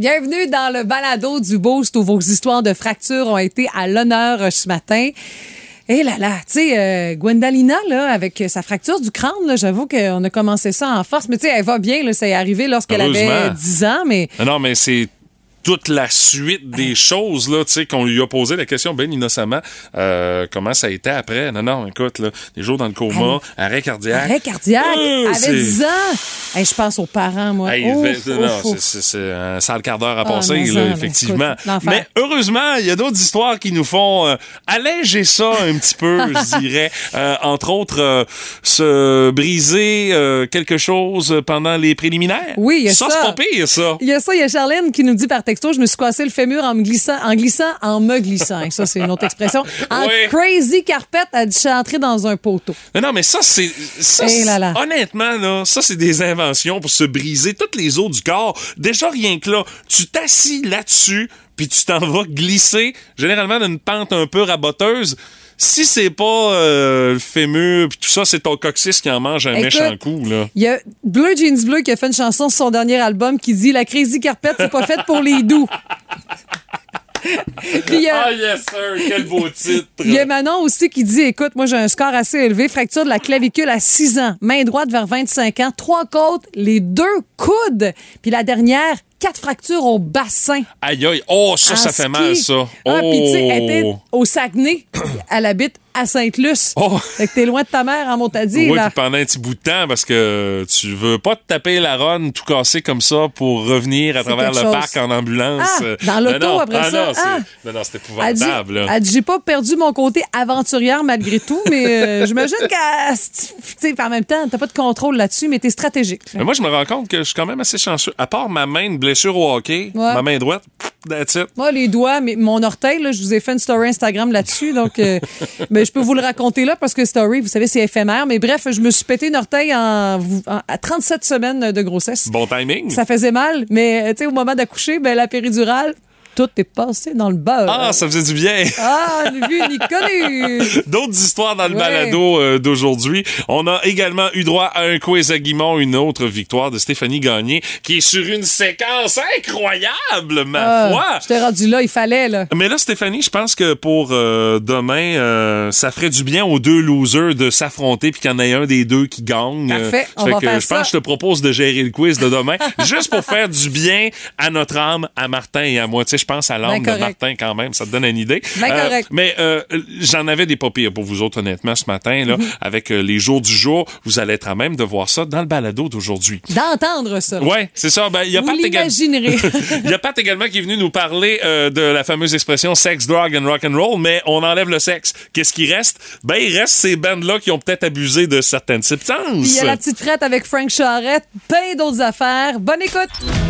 Bienvenue dans le balado du Boost où vos histoires de fractures ont été à l'honneur ce matin. Et là là, tu sais, euh, Gwendalina, là, avec sa fracture du crâne, là, j'avoue qu'on a commencé ça en force. Mais tu sais, elle va bien, là, ça est arrivé lorsqu'elle avait Heureusement. 10 ans, mais non, mais c'est toute la suite des choses là, tu sais, qu'on lui a posé la question bien innocemment. euh, comment ça a été après Non, non, écoute, là, des jours dans le coma, arrêt cardiaque. arrêt cardiaque, Euh, c'est- 10 ans. Hey, je pense aux parents, moi. Hey, Ouf, fait- non, ouf, c'est- un sale quart d'heure à Ah, passer, là, ça, mais effectivement. écoute. Mais heureusement, il y a d'autres histoires qui nous font euh, alléger ça un petit peu, je dirais. Euh, entre autres, euh, se briser euh, quelque chose pendant les préliminaires. Oui, il y a ça. c'est pas pire, ça. Il y a ça, il y a Charlène qui nous dit par texto, je me suis cassé le fémur en me glissant, en glissant, en me glissant. Ça, c'est une autre expression. En Oui. crazy carpet, elle dit, je dans un poteau. Non, non, mais ça, c'est. ça, Eh là là. c'est- Honnêtement, là, ça, c'est des inventions pour se briser toutes les os du corps. Déjà, rien que là, tu t'assis là-dessus, puis tu t'en vas glisser, généralement d'une pente un peu raboteuse. Si c'est pas euh, le fémur, puis tout ça, c'est ton coccyx qui en mange un Écoute, méchant coup, là. Il y a Bleu Jeans Bleu qui a fait une chanson sur son dernier album qui dit La crazy carpet, c'est pas faite pour les doux. Puis a- Ah, yes, sir, quel beau titre. Il y a Manon aussi qui dit Écoute, moi j'ai un score assez élevé, fracture de la clavicule à 6 ans, main droite vers 25 ans, trois côtes, les deux coudes, puis la dernière, quatre fractures au bassin. Aïe, aïe. Oh, ça, ça fait mal, ça. Ah, puis tu sais, elle était Oh. au Saguenay, elle habite à Sainte-Luce. Oh. Fait que t'es loin de ta mère en Montadie, Oui, puis pendant un petit bout de temps, parce que tu veux pas te taper la ronde tout cassé comme ça pour revenir à travers le chose. parc en ambulance. Ah, dans l'auto après ah, ça. Non, Ah. non, non, c'est épouvantable. elle dit, j'ai pas perdu mon côté aventurière malgré tout, mais euh, j'imagine qu'elle, tu sais, en même temps, t'as pas de contrôle là-dessus, mais t'es stratégique. Mais moi, je me rends compte que je suis quand même assez chanceux. À part ma main de blessure au hockey, Ouais. ma main droite, that's it. Moi, les doigts, mais mon orteil, là, je vous ai fait une story Instagram là-dessus, donc euh, mais je peux vous le raconter là parce que story, vous savez, c'est éphémère. Mais bref, je me suis pété une orteil en, en- à 37 semaines de grossesse. Bon timing. Ça faisait mal, mais tu sais, au moment d'accoucher, ben, la péridurale, tout est passé dans le beurre. Ah, ça faisait du bien. Ah, ni vu ni connu. D'autres histoires dans le Ouais. balado euh, d'aujourd'hui. On a également eu droit à un quiz à Guimont, une autre victoire de Stéphanie Gagné, qui est sur une séquence incroyable, ma foi. Ah, J'étais rendu là, il fallait, là. Mais là, Stéphanie, je pense que pour euh, demain, euh, ça ferait du bien aux deux losers de s'affronter puis qu'il y en ait un des deux qui gagne. Parfait, on fait va que faire je ça. pense que je te propose de gérer le quiz de demain, juste pour faire du bien à notre âme, à Martin et à moi. Je pense à l'âme Ben de. Martin quand même, ça te donne une idée. Ben correct. mais euh, j'en avais des pas pires pour vous autres, honnêtement, ce matin, là, Mhm. avec euh, les jours du jour. Vous allez être à même de voir ça dans le balado d'aujourd'hui. D'entendre ça. Ouais, c'est ça. Ben, il y a Vous Pat l'imaginerez. il y a Pat également qui est venu nous parler euh, de la fameuse expression sex, drug and rock and roll, mais on enlève le sexe. Qu'est-ce qui reste? Ben, il reste ces bandes-là qui ont peut-être abusé de certaines substances. Il y a la petite frette avec Frank Charrette, plein d'autres affaires. Bonne écoute.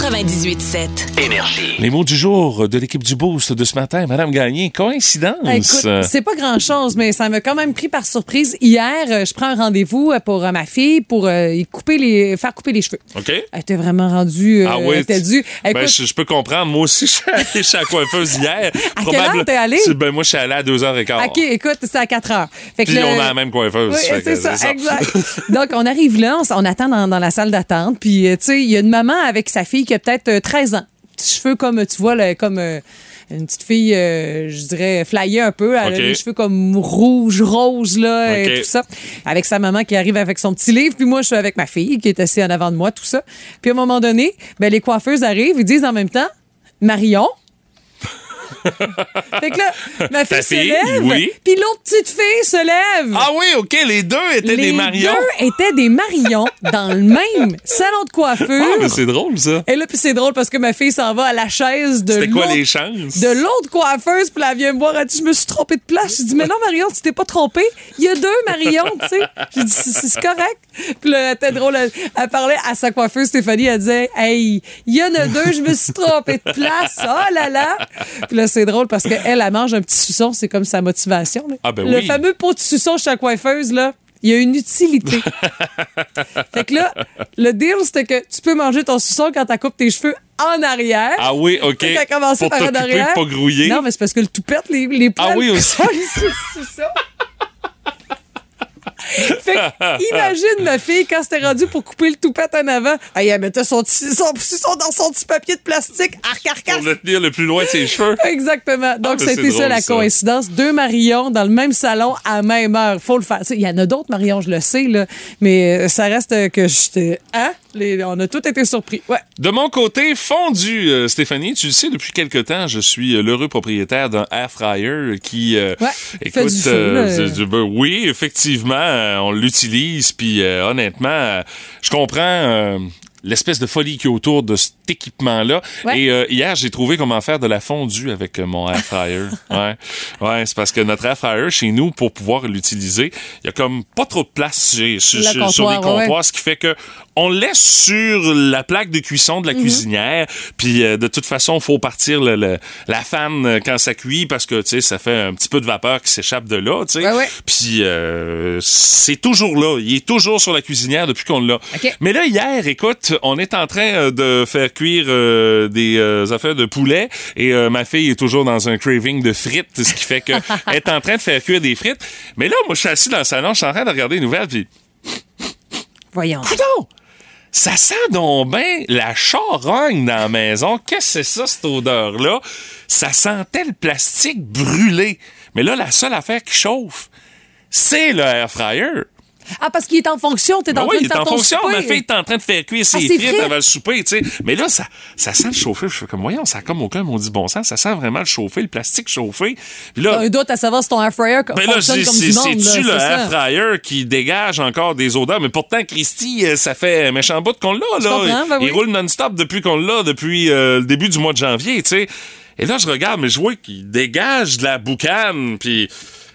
98.7. Énergie. Les mots du jour de l'équipe du Boost de ce matin, Madame Gagné, coïncidence? Ah, Écoute, c'est pas grand-chose, mais ça m'a quand même pris par surprise. Hier, euh, je prends un rendez-vous euh, pour euh, ma fille pour euh, couper les, faire couper les cheveux. OK? Elle était vraiment rendue. euh, Ah oui, elle était due. Ben, Écoute, je, je peux comprendre. Moi aussi, je suis allé chez la coiffeuse hier. À quelle heure t'es allé? C'est- Ben, moi, je suis allé à 2h15. OK, écoute, c'était à 4 heures. Fait que Puis le- on a la même coiffeuse. Oui, c'est ça, exact. Donc, on arrive là, on, attend dans, dans la salle d'attente. Puis, tu sais, il y a une maman avec sa fille qui a peut-être euh, 13 ans. Petits cheveux comme, tu vois, là, comme euh, une petite fille, euh, je dirais, flyée un peu. Elle a les cheveux comme rouge, rose, là, et tout ça. Avec sa maman qui arrive avec son petit livre. Puis moi, je suis avec ma fille qui est assise en avant de moi, tout ça. Puis, à un moment donné, ben, les coiffeuses arrivent, ils disent en même temps, Marion. Fait que là, ma fille se lève, oui. puis l'autre petite fille se lève. Ah oui, OK, les deux étaient Les des Marions. deux étaient des Marions dans le même salon de coiffure. Ah, mais c'est drôle, ça. Et là, puis c'est drôle parce que ma fille s'en va à la chaise de C'était quoi l'autre- les chances? de l'autre coiffeuse, puis elle vient me voir, elle dit, je me suis trompée de place. Je dis, mais non, Marion, tu t'es pas trompée. Il y a deux Marion, tu sais. J'ai dit, c'est c'est correct. Puis là, elle était drôle, elle, elle parlait à sa coiffeuse, Stéphanie, elle disait, hey, il y en a deux, je me suis trompée de place. Oh là là. Puis là, c'est drôle parce qu'elle, elle mange un petit suçon, c'est comme sa motivation. là. Ah, ben Le oui. fameux pot de suçon chez la coiffeuse, là. il y a une utilité. fait que là, le deal, c'était que tu peux manger ton suçon quand tu coupes tes cheveux en arrière. Ah oui, OK. Fait qu'elle commencé Pour par en arrière. pas grouiller. Non, mais c'est parce que le toupette, les, les poils. Ah oui, aussi. Fait que, imagine ma fille quand c'était rendu pour couper le toupette en avant. Ah, elle mettait son, petit- son dans son petit papier de plastique. Arc, arc, arc. Pour le tenir le plus loin de ses cheveux. Exactement. Donc, Ah, c'était ça la ça. coïncidence. Deux Marions dans le même salon à même heure. Faut le faire. Il y en a d'autres Marions, je le sais, là. Mais euh, ça reste que j'étais. Hein? Les- on a tous été surpris. Ouais. De mon côté, fondu, euh, Stéphanie, tu le sais, depuis quelque temps, je suis euh, l'heureux propriétaire d'un air fryer qui, euh, Ouais, écoute, du feu, du- ben oui, effectivement, euh, on l'utilise, puis euh, honnêtement, euh, je comprends. euh, L'espèce de folie qui est autour de cet équipement-là. Ouais. Et euh, hier, j'ai trouvé comment faire de la fondue avec euh, mon air fryer. ouais, ouais c'est parce que notre air fryer chez nous, pour pouvoir l'utiliser, il y a comme pas trop de place chez- Le sur- les comptoir, ouais. comptoirs, ce qui fait que on le laisse sur la plaque de cuisson de Mhm. la cuisinière. Puis euh, de toute façon, faut partir le- le- la fan euh, quand ça cuit parce que tu sais, ça fait un petit peu de vapeur qui s'échappe de là. tu sais. Ouais, ouais. Puis euh, c'est toujours là. Il est toujours sur la cuisinière depuis qu'on l'a. Mais là, hier, écoute, on est en train de faire cuire euh, des affaires de poulet et ma fille est toujours dans un craving de frites, ce qui fait que elle est en train de faire cuire des frites. Mais là, moi, je suis assis dans le salon, je suis en train de regarder les nouvelles, puis Voyons. Coudon! Ça sent donc bien la charogne dans la maison. Qu'est-ce que c'est ça, cette odeur-là? Ça sentait le plastique brûlé. Mais là, la seule affaire qui chauffe, c'est le air fryer. Ah, parce qu'il est en fonction. T'es Ben en oui, train il de est faire en ton fonction. souper. Ma fille est en train de faire cuire ses Ah, ses frites, frites. avant le souper, tu sais. Mais là, ça, ça sent le chauffer. Je fais comme, voyons, ça a comme aucun maudit bon sens. Ça sent vraiment le chauffer, le plastique chauffé. Puis là, Un doute à savoir si ton air fryer ben là, fonctionne c'est là, le air fryer qui dégage encore des odeurs? Mais pourtant, Christy, euh, ça fait méchant bout qu'on l'a, là. ben Il roule non-stop depuis qu'on l'a, depuis euh, le début du mois de janvier, tu sais. Et là, je regarde, mais je vois qu'il dégage de la boucane, puis...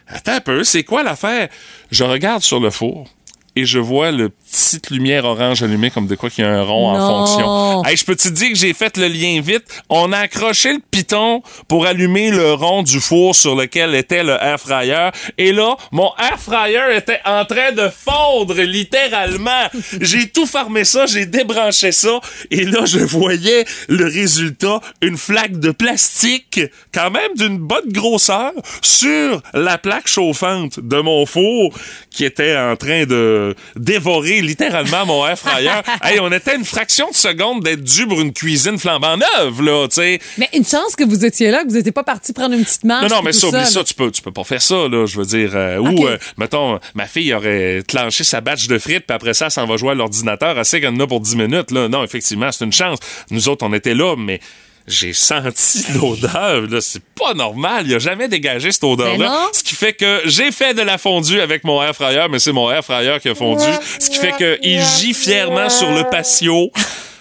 Attends un peu, c'est quoi l'affaire? Je regarde sur le four et je vois le petite lumière orange allumée comme de quoi qu'il y a un rond en fonction. Hey, je peux te dire que j'ai fait le lien vite? On a accroché le piton pour allumer le rond du four sur lequel était le air fryer. Et là, mon air fryer était en train de fondre littéralement. j'ai tout fermé ça, j'ai débranché ça. Et là, je voyais le résultat, une flaque de plastique, quand même d'une bonne grosseur, sur la plaque chauffante de mon four qui était en train de dévorer littéralement mon air fryer. hey, on était une fraction de seconde d'être dû pour une cuisine flambant neuve, là, tu sais. Mais une chance que vous étiez là, que vous n'étiez pas parti prendre une petite marche. Non, non, mais ça, oublie ça, tu peux, tu peux pas faire ça, là, je veux dire. euh, Ou, euh, mettons, ma fille aurait clenché sa batch de frites, puis après ça, elle s'en va jouer à l'ordinateur, elle sait qu'elle en a pour 10 minutes, là. Non, effectivement, c'est une chance. Nous autres, on était là, mais j'ai senti l'odeur, là. C'est pas normal. Il a jamais dégagé cette Ben odeur-là. Ce qui fait que j'ai fait de la fondue avec mon air fryer, mais c'est mon air fryer qui a fondu. Ce qui fait que il gît fièrement sur le patio.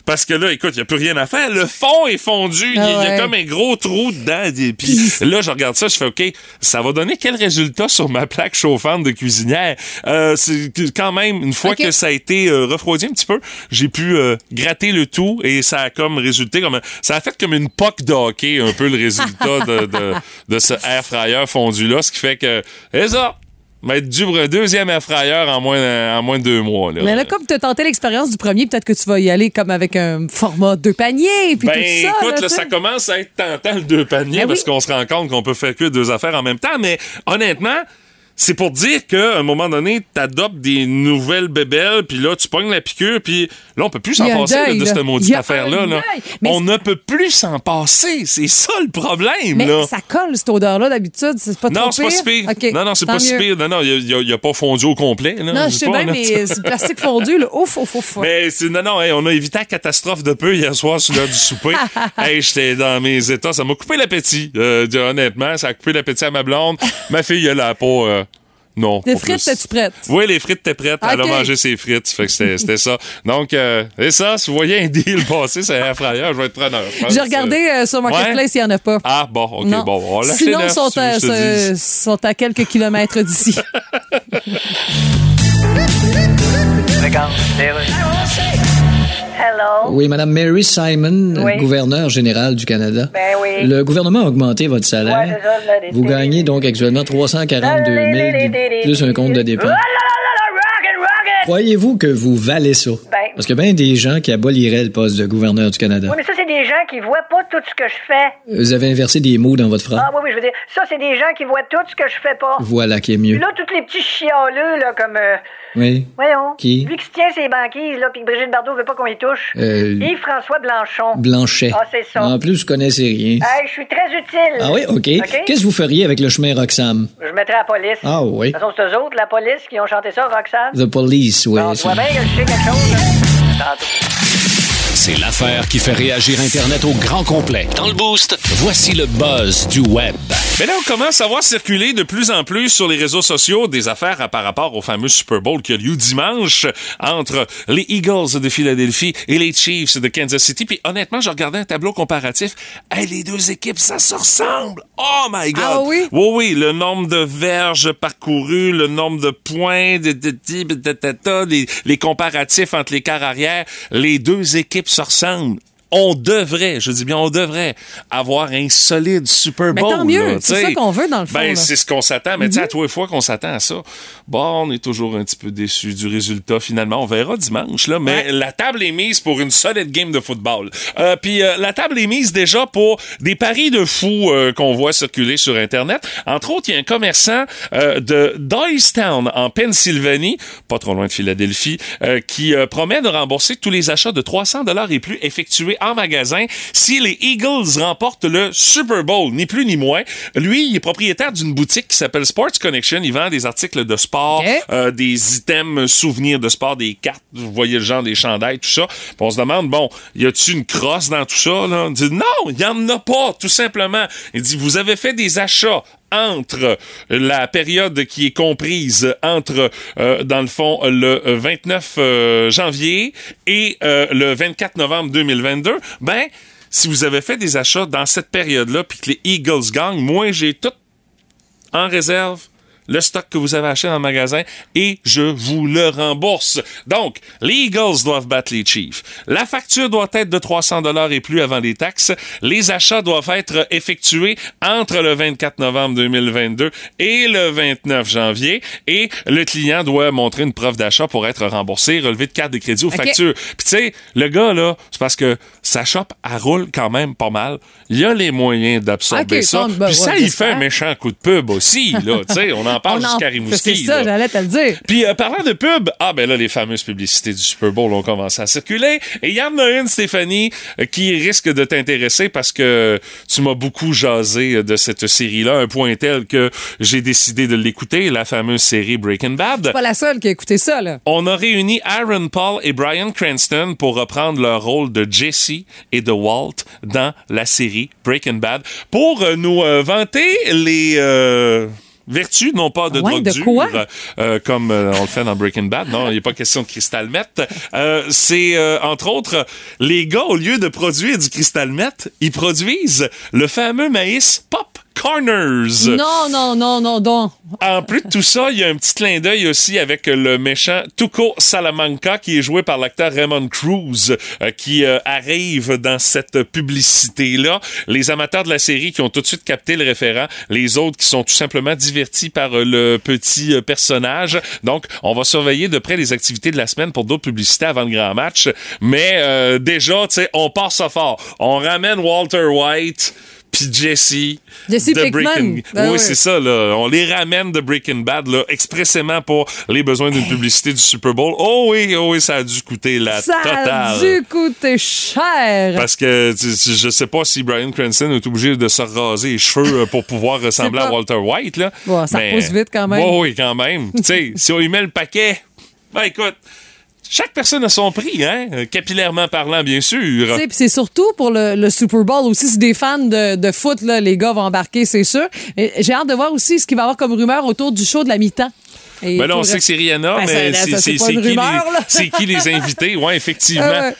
Parce que là, écoute, il n'y a plus rien à faire. Le fond est fondu. Il y a- Ah y a comme un gros trou dedans. Et Puis là, je regarde ça, je fais OK, ça va donner quel résultat sur ma plaque chauffante de cuisinière? Euh, c'est quand même, une fois que ça a été euh, refroidi un petit peu, j'ai pu euh, gratter le tout et ça a comme résulté comme ça a fait comme une poque de hockey, un peu le résultat de, de, de ce air fryer fondu-là, ce qui fait que, c'est ça, pour un deuxième fryer en moins, en moins de deux mois. Là. Mais là, comme tu as tenté l'expérience du premier, peut-être que tu vas y aller comme avec un format deux paniers, puis Ben, tout ça. écoute, là, ça commence à être tentant le deux paniers Ben parce oui. qu'on se rend compte qu'on peut faire cuire deux affaires en même temps. Mais honnêtement, c'est pour dire qu'à un moment donné, t'adoptes des nouvelles bébelles, puis là, tu pognes la piqûre, puis là, on peut plus s'en passer là, de là. cette maudite affaire-là. là. On ne peut plus s'en passer. C'est ça le problème. Mais là. ça colle, cette odeur-là, d'habitude. C'est pas trop Non, c'est pas si pire. Non, non, c'est pas si pire. Non, non, il a, pas fondu au complet. là. Non, je sais pas, bien, mais c'est plastique fondu, là. Ouf, ouf, ouf. Mais non, non, hey, on a évité la catastrophe de peu hier soir sur l'heure du souper. hey, j'étais dans mes états. Ça m'a coupé l'appétit. Euh, honnêtement, ça a coupé l'appétit à ma blonde. ma fille, elle a pas. euh, non. Les frites, t'es-tu prête? Oui, les frites étaient prêtes. Elle a mangé ses frites. Fait que c'était, c'était ça. Donc, euh, c'est ça. Si vous voyez un deal passer, c'est un fryer, je vais être preneur. J'ai regardé euh, sur Marketplace, il n'y en a pas. Ah, bon, OK, Non. bon, on Sinon, neuf, sont, si à, se- sont quelques kilomètres d'ici. Hello. Oui, Madame Mary Simon, Oui. gouverneure générale du Canada. Ben oui. Le gouvernement a augmenté votre salaire. Vous gagnez donc actuellement 342 000 plus un compte de dépenses. Croyez-vous que vous valez ça? Ben- Parce qu'il y a bien des gens qui aboliraient le poste de gouverneur du Canada. Oui, mais ça, c'est des gens qui voient pas tout ce que je fais. Vous avez inversé des mots dans votre phrase. Ah oui, oui, je veux dire, ça, c'est des gens qui voient tout ce que je fais pas. Voilà qui est Puis mieux. là, tous les petits chialeux, là, comme... euh, Oui. voyons. Qui? Lui qui se tient ses banquises, là, puis que Brigitte Bardot veut pas qu'on y touche. Euh, Yves-François Blanchon. Blanchet. Ah, c'est ça. En plus, vous connaissez rien. Hey, je suis très utile. Ah oui, OK. Qu'est-ce que vous feriez avec le chemin Roxham? Je mettrais la police. Ah oui. De toute façon, c'est eux autres, la police, qui ont chanté ça, Roxane. The Police, oui. Bien que je sais quelque chose, là. C'est l'affaire qui fait réagir Internet au grand complet. Dans le boost, voici le buzz du web. Mais là, on commence à voir circuler de plus en plus sur les réseaux sociaux des affaires à- par rapport au fameux Super Bowl qui a lieu dimanche entre les Eagles de Philadelphie et les Chiefs de Kansas City. Puis honnêtement, je regardais un tableau comparatif. Hey, les deux équipes, ça se ressemble. Oh my God! Ah oui? Oui, oui, le nombre de verges parcourues, le nombre de points, de, de, de, de- de- de- de- les, les comparatifs entre les quarts arrière, les deux équipes se ressemblent. On devrait, je dis bien, on devrait avoir un solide Super Mais Bowl. tant mieux, c'est ça qu'on veut, dans le fond, Ben, c'est ce qu'on s'attend. Mais tu sais, à tous les fois qu'on s'attend à ça, bon, on est toujours un petit peu déçu du résultat finalement. On verra dimanche, là. Mais Ouais. la table est mise pour une solide game de football. Euh, Puis euh, la table est mise déjà pour des paris de fous euh, qu'on voit circuler sur Internet. Entre autres, il y a un commerçant de Doylestown en Pennsylvanie, pas trop loin de Philadelphie, qui promet de rembourser tous les achats de 300 dollars et plus effectués en magasin si les Eagles remportent le Super Bowl, ni plus ni moins. Lui, il est propriétaire d'une boutique qui s'appelle Sports Connection. Il vend des articles de sport, euh, des items souvenirs de sport, des cartes, vous voyez le genre des chandails, tout ça. Puis on se demande, bon, y a-tu une crosse dans tout ça? Là? On dit non, il y en a pas, tout simplement. Il dit, vous avez fait des achats entre la période qui est comprise entre, euh, dans le fond, le 29 euh, janvier et euh, le 24 novembre 2022, ben, si vous avez fait des achats dans cette période-là, puis que les Eagles gagnent, moi, j'ai tout en réserve le stock que vous avez acheté dans le magasin et je vous le rembourse. Donc, les Eagles doivent battre les Chiefs. La facture doit être de 300 dollars et plus avant les taxes. Les achats doivent être effectués entre le 24 novembre 2022 et le 29 janvier et le client doit montrer une preuve d'achat pour être remboursé, relevé de carte de crédit ou facture. Puis tu sais, le gars là, c'est parce que sa shop elle roule quand même pas mal. Il a les moyens d'absorber ça. ben, Puis ça, il fait un méchant coup de pub aussi là, tu sais, on en parle On en- jusqu'à Rimouski. C'est ça, j'allais te le dire. Puis euh, parlant de pub, ah ben là les fameuses publicités du Super Bowl ont commencé à circuler et il y en a une Stéphanie euh, qui risque de t'intéresser parce que tu m'as beaucoup jasé euh, de cette série là, un point tel que j'ai décidé de l'écouter, la fameuse série Breaking Bad. Pas la seule qui a écouté ça, là. On a réuni Aaron Paul et Brian Cranston pour reprendre leur rôle de Jesse et de Walt dans la série Breaking Bad pour nous euh, vanter les euh, vertus, non pas de Ouais, drogue de dure, euh, comme euh, on le fait dans Breaking Bad. Non, il n'y a pas question de cristal meth. Euh, C'est, euh, entre autres, les gars, au lieu de produire du cristal meth, ils produisent le fameux maïs Pop Corners. Non, non, non, non, non. En plus de tout ça, il y a un petit clin d'œil aussi avec le méchant Tuco Salamanca qui est joué par l'acteur Raymond Cruz euh, qui euh, arrive dans cette publicité-là. Les amateurs de la série qui ont tout de suite capté le référent, les autres qui sont tout simplement divertis par euh, le petit personnage. Donc, on va surveiller de près les activités de la semaine pour d'autres publicités avant le grand match. Mais euh, déjà, tu sais, on part ça fort. On ramène Walter White puis Jesse. Jesse de. Breaking- Ben oui, oui. c'est ça, là. On les ramène de Breaking Bad, là, expressément pour les besoins d'une publicité du Super Bowl. Oh oui, oh oui, ça a dû coûter la Ça totale. a dû coûter cher. Parce que tu- tu- je sais pas si Brian Cranston est obligé de se raser les cheveux euh, pour pouvoir ressembler pas. à Walter White. Là. Ouais, ça repousse vite quand même. Ouais, oui, quand même. tu sais, si on y met le paquet, ben écoute, chaque personne a son prix, hein, euh, capillairement parlant, bien sûr. C'est surtout pour le, le Super Bowl aussi. Si des fans de, de foot, là, les gars vont embarquer, c'est sûr. J'ai hâte de voir aussi ce qu'il va y avoir comme rumeur autour du show de la mi-temps. Ben là, on pour- sait que c'est Rihanna, Ben, mais c'est c'est- c'est c'est qui, les- là. c'est qui les invités? Oui, effectivement. Ah.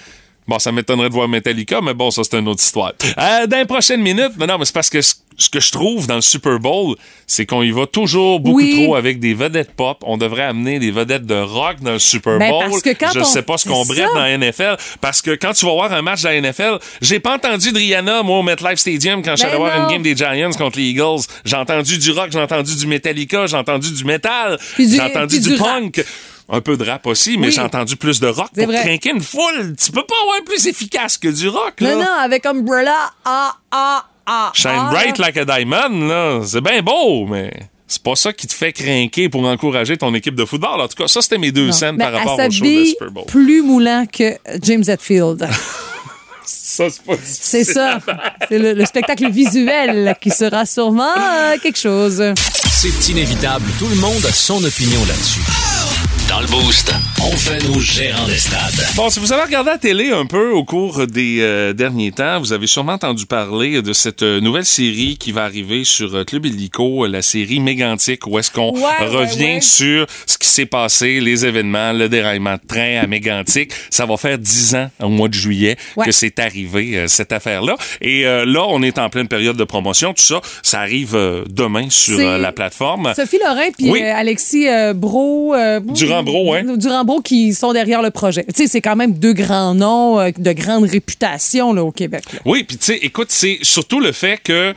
Bon, ça m'étonnerait de voir Metallica, mais bon, ça, c'est une autre histoire. Euh, dans les prochaines minutes, mais non, mais c'est parce que ce ce que je trouve dans le Super Bowl, c'est qu'on y va toujours beaucoup Oui. trop avec des vedettes pop. On devrait amener des vedettes de rock dans le Super Ben, Bowl. parce que quand je on sais pas ce qu'on brette dans la NFL. Parce que quand tu vas voir un match de la NFL, j'ai pas entendu de Rihanna, moi, au MetLife Stadium, quand Ben allé voir une game des Giants contre les Eagles. J'ai entendu du rock, j'ai entendu du Metallica, j'ai entendu du metal, j'ai entendu du, rap. punk. un peu de rap aussi, mais Oui. j'ai entendu plus de rock pour craquer une foule. Tu peux pas avoir plus efficace que du rock, là. Non, non, avec Umbrella, ah, ah, ah. Shine ah, bright like a diamond, là. C'est bien beau, mais c'est pas ça qui te fait craquer pour encourager ton équipe de football. En tout cas, ça, c'était mes deux Non. scènes Mais par rapport au show de Super Bowl. plus moulant que James Hetfield. Ça, c'est pas C'est ça. C'est le, le spectacle visuel qui sera sûrement euh, quelque chose. C'est inévitable. Tout le monde a son opinion là-dessus. Dans le Boost, on fait nos gérants des stades. Bon, si vous avez regardé la télé un peu au cours des euh, derniers temps, vous avez sûrement entendu parler de cette euh, nouvelle série qui va arriver sur euh, Club Illico, la série Mégantic, où est-ce qu'on Ouais, revient ouais. sur ce qui s'est passé, les événements, le déraillement de train à Mégantic. Ça va faire dix ans, au mois de juillet, Ouais. que c'est arrivé, euh, cette affaire-là. Et euh, là, on est en pleine période de promotion. Tout ça, ça arrive euh, demain sur euh, la plateforme. Sophie Lorrain puis Oui. euh, Alexis euh, Bro. Ouais. Durand-Bro qui sont derrière le projet. Tu sais, c'est quand même deux grands noms euh, de grande réputation là, au Québec. là. Oui, puis tu sais, écoute, c'est surtout le fait que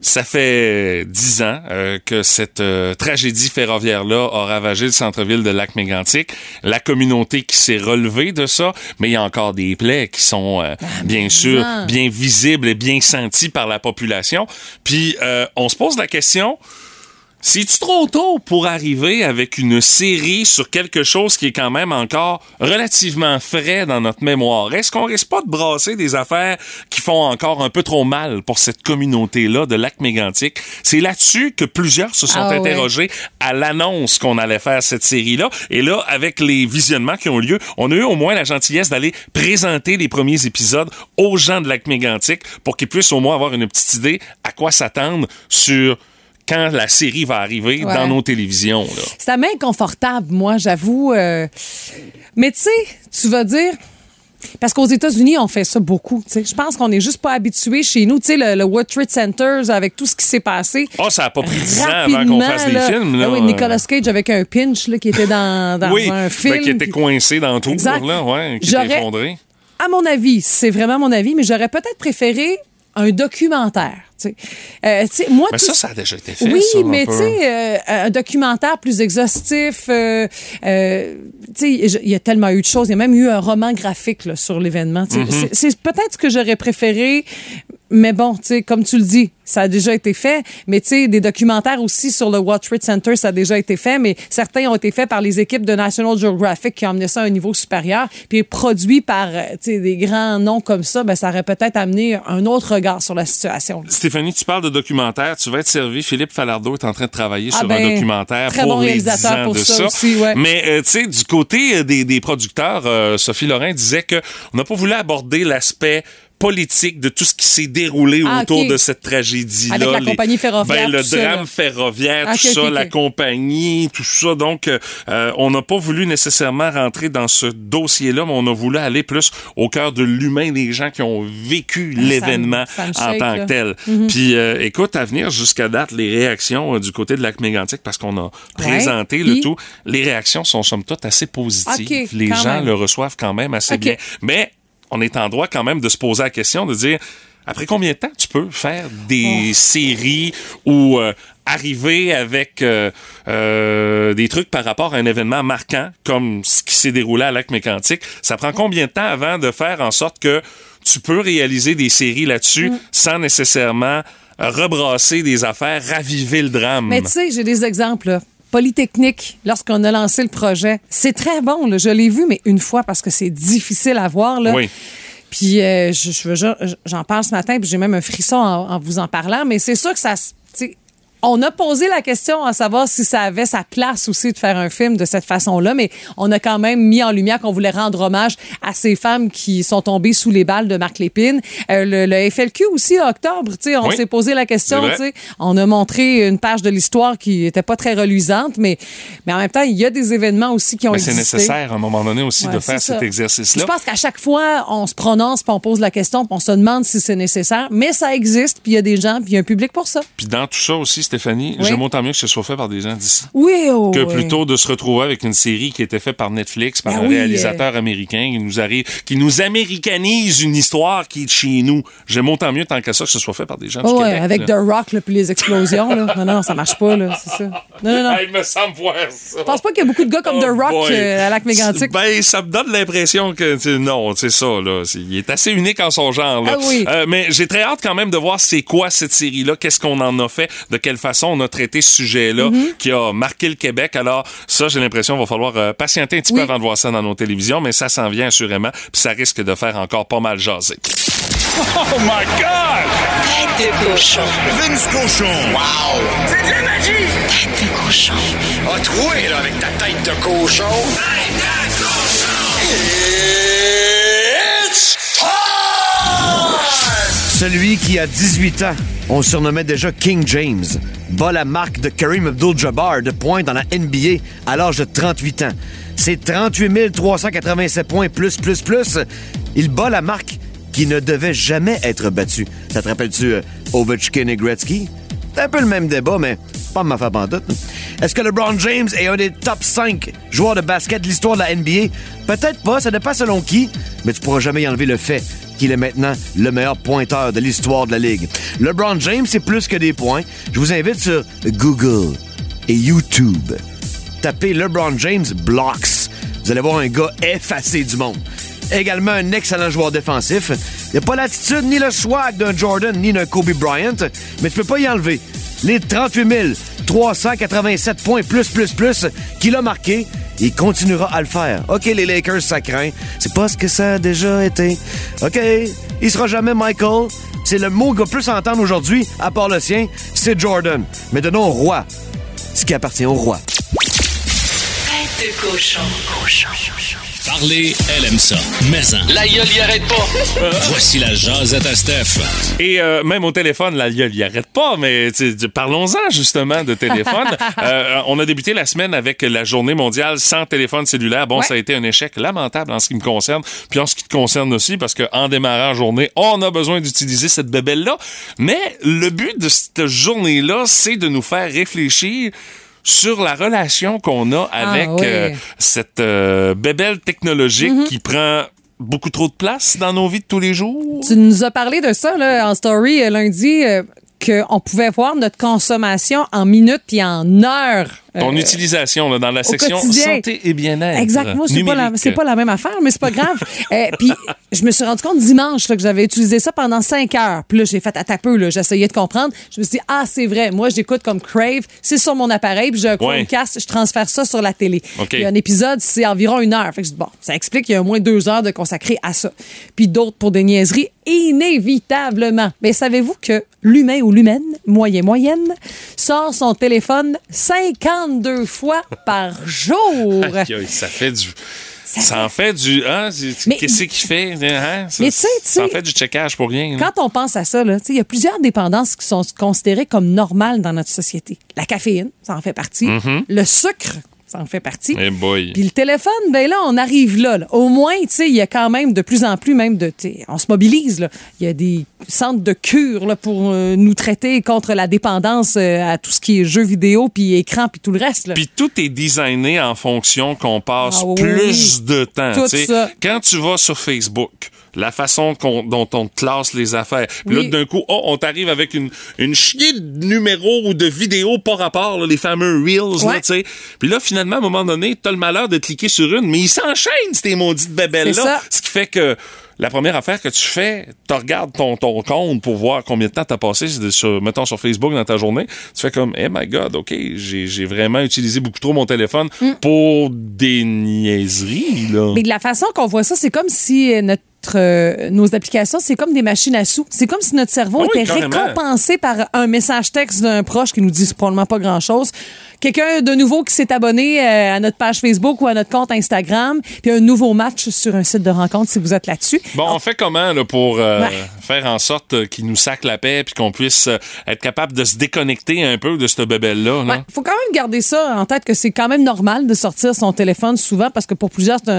ça fait dix ans euh, que cette euh, tragédie ferroviaire-là a ravagé le centre-ville de Lac-Mégantic. La communauté qui s'est relevée de ça, mais il y a encore des plaies qui sont, euh, bien sûr, bien visibles et bien senties par la population. Puis on se pose la question... C'est-tu trop tôt pour arriver avec une série sur quelque chose qui est quand même encore relativement frais dans notre mémoire? Est-ce qu'on risque pas de brasser des affaires qui font encore un peu trop mal pour cette communauté-là de lac mégantic? C'est là-dessus que plusieurs se sont Ah ouais. interrogés à l'annonce qu'on allait faire cette série-là. Et là, avec les visionnements qui ont lieu, on a eu au moins la gentillesse d'aller présenter les premiers épisodes aux gens de lac mégantic pour qu'ils puissent au moins avoir une petite idée à quoi s'attendre sur quand la série va arriver Ouais. dans nos télévisions. Là. Ça m'inconfortable, moi, j'avoue. euh. Mais tu sais, tu vas dire. Parce qu'aux États-Unis, on fait ça beaucoup. Je pense qu'on n'est juste pas habitué chez nous. Tu sais, le, le World Trade Center, avec tout ce qui s'est passé. Oh, ça a pas pris 10 ans avant qu'on Rapidement, fasse des là. films. Là. Ah oui, Nicolas Cage avec un pinch là, qui était dans, dans oui, un ben, film. qui était coincé dans là, ouais, qui était effondré. à mon avis, c'est vraiment mon avis, mais j'aurais peut-être préféré un documentaire. tu sais. Euh, moi, Mais ça, ça a déjà été fait. oui, ça, mais tu sais, euh, un documentaire plus exhaustif. euh, euh, il y a tellement eu de choses. Il y a même eu un roman graphique là, sur l'événement. Mm-hmm. C'est peut-être ce que j'aurais préféré. Mais bon, tu sais, comme tu le dis, ça a déjà été fait. Mais tu sais, des documentaires aussi sur le World Trade Center, ça a déjà été fait. Mais certains ont été faits par les équipes de National Geographic qui ont amené ça à un niveau supérieur. Puis produits par, euh, tu sais, des grands noms comme ça, ben, ça aurait peut-être amené un autre regard sur la situation. Stéphanie, tu parles de documentaire. Tu vas être servi. Philippe Falardeau est en train de travailler Ah sur ben, un documentaire très pour bon les réalisateur 10 ans pour de ça ça. aussi, ouais. Mais euh, tu sais, du côté euh, des, des producteurs, euh, Sophie Lorrain disait que on n'a pas voulu aborder l'aspect politique de tout ce qui s'est déroulé Ah, autour de cette tragédie-là. Avec la Les- compagnie ferroviaire, Ben, le ça, drame ferroviaire, Ah, tout ça, ok, la compagnie, tout ça. Donc, euh, euh, on n'a pas voulu nécessairement rentrer dans ce dossier-là, mais on a voulu aller plus au cœur de l'humain des gens qui ont vécu Ah, l'événement en shake, tant là. que tel. Puis, euh, écoute, à venir jusqu'à date, les réactions euh, du côté de lac mégantic, parce qu'on a présenté le tout, les réactions sont somme toute assez positives. Les gens même. le reçoivent quand même assez bien. Mais on est en droit quand même de se poser la question de dire après combien de temps tu peux faire des Oh. séries ou euh, arriver avec euh, euh, des trucs par rapport à un événement marquant comme ce qui s'est déroulé à Lac Mécantic. Ça prend combien de temps avant de faire en sorte que tu peux réaliser des séries là-dessus Mm. sans nécessairement rebrasser des affaires, raviver le drame? Mais tu sais, j'ai des exemples. Polytechnique, lorsqu'on a lancé le projet, c'est très bon. là. Je l'ai vu, mais une fois parce que c'est difficile à voir. Là. Oui. Puis euh, je- je- je- j'en parle ce matin, puis j'ai même un frisson en, en vous en parlant. Mais c'est sûr que ça. On a posé la question à savoir si ça avait sa place aussi de faire un film de cette façon-là, mais on a quand même mis en lumière qu'on voulait rendre hommage à ces femmes qui sont tombées sous les balles de Marc Lépine. Euh, le, le FLQ aussi, en octobre, tu sais, on Oui. s'est posé la question, C'est vrai. tu sais, on a montré une page de l'histoire qui était pas très reluisante, mais, mais en même temps, il y a des événements aussi qui ont Mais c'est existé. nécessaire à un moment donné aussi Ouais, de c'est faire cet exercice-là. Je pense qu'à chaque fois, on se prononce, puis on pose la question, puis on se demande si c'est nécessaire. Mais ça existe, puis il y a des gens, puis il y a un public pour ça. Puis dans tout ça aussi, Stéphanie, Oui. j'aime autant mieux que ce soit fait par des gens d'ici. Oui, oh, Que plutôt de se retrouver avec une série qui était faite par Netflix, par Ben un oui, réalisateur américain qui nous arrive, qui nous américanise une histoire qui est de chez nous. J'aime autant mieux tant que ça que ce soit fait par des gens du Oh, ouais, Québec. avec là. The Rock, là, puis les explosions. Là. Non, non, ça marche pas, là, c'est ça. Non, non, non. Il me semble voir ça. Je pense pas qu'il y a beaucoup de gars comme Oh The Rock boy. euh, à Lac-Mégantic. Ben, ça me donne l'impression que tu sais, non, c'est ça là, il est assez unique en son genre là. Ah oui. Euh, mais j'ai très hâte quand même de voir c'est quoi cette série là, qu'est-ce qu'on en a fait, de quelle façon on a traité ce sujet là Mm-hmm. qui a marqué le Québec. Alors ça, j'ai l'impression qu'il va falloir euh, patienter un petit peu avant de voir ça dans nos télévisions, mais ça s'en vient assurément, puis ça risque de faire encore pas mal jaser. Oh my God! Tête de cochon. Vince Cochon. Wow! C'est de la magie! Tête de cochon. A troué, là, avec ta tête de cochon. Tête de cochon! Celui qui a 18 ans, on surnommait déjà King James, bat la marque de Kareem Abdul-Jabbar de points dans la NBA à l'âge de 38 ans. C'est 38 387 points plus, plus, plus. Il bat la marque qui ne devait jamais être battue. Ça te rappelle-tu euh, Ovechkin et Gretzky? C'est un peu le même débat, mais pas ma femme en doute. Est-ce que LeBron James est un des top 5 joueurs de basket de l'histoire de la NBA? Peut-être pas, ça dépend selon qui, mais tu pourras jamais y enlever le fait qu'il est maintenant le meilleur pointeur de l'histoire de la Ligue. LeBron James, c'est plus que des points. Je vous invite sur Google et YouTube. Tapez LeBron James Blocks. Vous allez voir un gars effacé du monde. Également un excellent joueur défensif. Il n'a pas l'attitude ni le swag d'un Jordan ni d'un Kobe Bryant, mais tu peux pas y enlever. Les 38 387 points plus plus plus qu'il a marqué, il continuera à le faire. OK, les Lakers, ça craint. C'est pas ce que ça a déjà été. OK, il sera jamais Michael. C'est le mot qu'on plus entendre aujourd'hui, à part le sien, c'est Jordan. Mais donnons au roi ce qui appartient au roi. Tête de cochon. Cochon. Parler, elle aime ça. Mais en. La gueule y arrête pas. Voici la jasette à Steph. Et euh, même au téléphone, la gueule, il arrête pas, mais tu sais, parlons-en justement de téléphone. Euh, on a débuté la semaine avec la journée mondiale sans téléphone cellulaire. Bon, Ouais. ça a été un échec lamentable en ce qui me concerne, puis en ce qui te concerne aussi, parce qu'en démarrant la journée, on a besoin d'utiliser cette bébelle-là. Mais le but de cette journée-là, c'est de nous faire réfléchir sur la relation qu'on a avec Ah oui. euh, cette euh, bébelle technologique Mm-hmm. qui prend beaucoup trop de place dans nos vies de tous les jours. Tu nous as parlé de ça là, en story euh, lundi, euh, qu'on pouvait voir notre consommation en minutes puis en heures. Ton euh, utilisation là, dans la section quotidien. santé et bien-être. Exactement, c'est pas, la, pas la même affaire, mais c'est pas grave. Euh, Puis je me suis rendu compte dimanche là, que j'avais utilisé ça pendant cinq heures. Puis là, j'ai fait à là, j'essayais de comprendre. Je me suis dit, ah, c'est vrai, moi, j'écoute comme Crave, c'est sur mon appareil, puis j'ai un Ouais. Chromecast, je transfère ça sur la télé. OK. Puis un épisode, c'est environ une heure. Fait que je dis, bon, ça explique qu'il y a au moins deux heures de consacrer à ça. Puis d'autres pour des niaiseries, inévitablement. Mais savez-vous que l'humain ou l'humaine, moyen moyenne, sort son téléphone 52 fois par jour? Ça fait du. Ça, en fait du. Hein, Qu'est-ce qu'il fait? Hein? Ça, Mais tu sais, tu ça en fait du checkage pour rien. là. Quand on pense à ça, il y a plusieurs dépendances qui sont considérées comme normales dans notre société. La caféine, ça en fait partie. Le sucre, ça en fait partie. Eh. Puis le téléphone, ben là, on arrive là. là. Au moins, tu sais, il y a quand même de plus en plus, même de, on se mobilise. là. Il y a des centres de cure là, pour euh, nous traiter contre la dépendance euh, à tout ce qui est jeux vidéo, puis écran, puis tout le reste. là. Puis tout est designé en fonction qu'on passe Ah oui. plus de temps. Tout ça. Quand tu vas sur Facebook, la façon dont on classe les affaires. Puis Oui. là, d'un coup, oh, on t'arrive avec une, une chier de numéros ou de vidéos pas rapport, là, les fameux Reels, là, Ouais. tu sais. Puis là, finalement, à un moment donné, t'as le malheur de cliquer sur une, mais ils s'enchaînent, ces maudites ça. Ce qui fait que la première affaire que tu fais, tu regardes ton, ton compte pour voir combien de temps t'as passé, sur, mettons, sur Facebook dans ta journée. Tu fais comme, eh my God, OK, j'ai vraiment utilisé beaucoup trop mon téléphone Mm. pour des niaiseries, là. Mais de la façon qu'on voit ça, c'est comme si euh, notre euh, nos applications, c'est comme des machines à sous. C'est comme si notre cerveau Ah oui, était carrément. récompensé par un message texte d'un proche qui nous dit probablement pas grand-chose, quelqu'un de nouveau qui s'est abonné euh, à notre page Facebook ou à notre compte Instagram, puis un nouveau match sur un site de rencontre si vous êtes là-dessus. Bon, on fait comment là, pour euh, Ouais. faire en sorte euh, qu'il nous sac la paix puis qu'on puisse être capable de se déconnecter un peu de cette bebelle-là? là? Ouais, faut quand même garder ça en tête que c'est quand même normal de sortir son téléphone souvent parce que pour plusieurs, c'est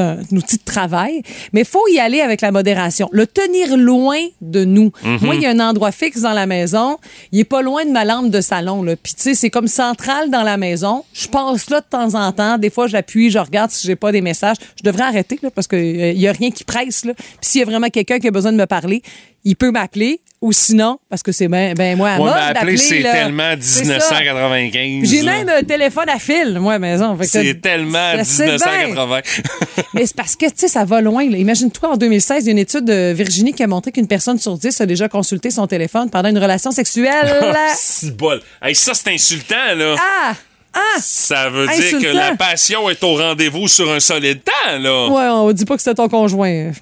un, outil de travail. Mais il faut y aller avec la modération. Le tenir loin de nous. Moi, il y a un endroit fixe dans la maison. Il est pas loin de ma lampe de salon. Là. Puis, tu sais, c'est comme central dans la maison. Je passe là de temps en temps. Des fois, j'appuie, je regarde si j'ai pas des messages. Je devrais arrêter là, parce qu'il y a rien qui presse. S'il y a vraiment quelqu'un qui a besoin de me parler, il peut m'appeler. Ou sinon, parce que c'est ben, ben moi à Ouais, mais appeler, d'appeler, c'est tellement C'est ça. 1995. J'ai même un téléphone à fil, moi, à maison. C'est tellement je sais bien. 1980. Mais c'est parce que, tu sais, ça va loin. Imagine-toi, en 2016, il y a une étude de Virginie qui a montré qu'une personne sur dix a déjà consulté son téléphone pendant une relation sexuelle. C'est bol. Hey, ça, c'est insultant, là. ah! Ah! Ça veut dire que la passion est au rendez-vous sur un solide temps, là. Ouais, on dit pas que c'était ton conjoint.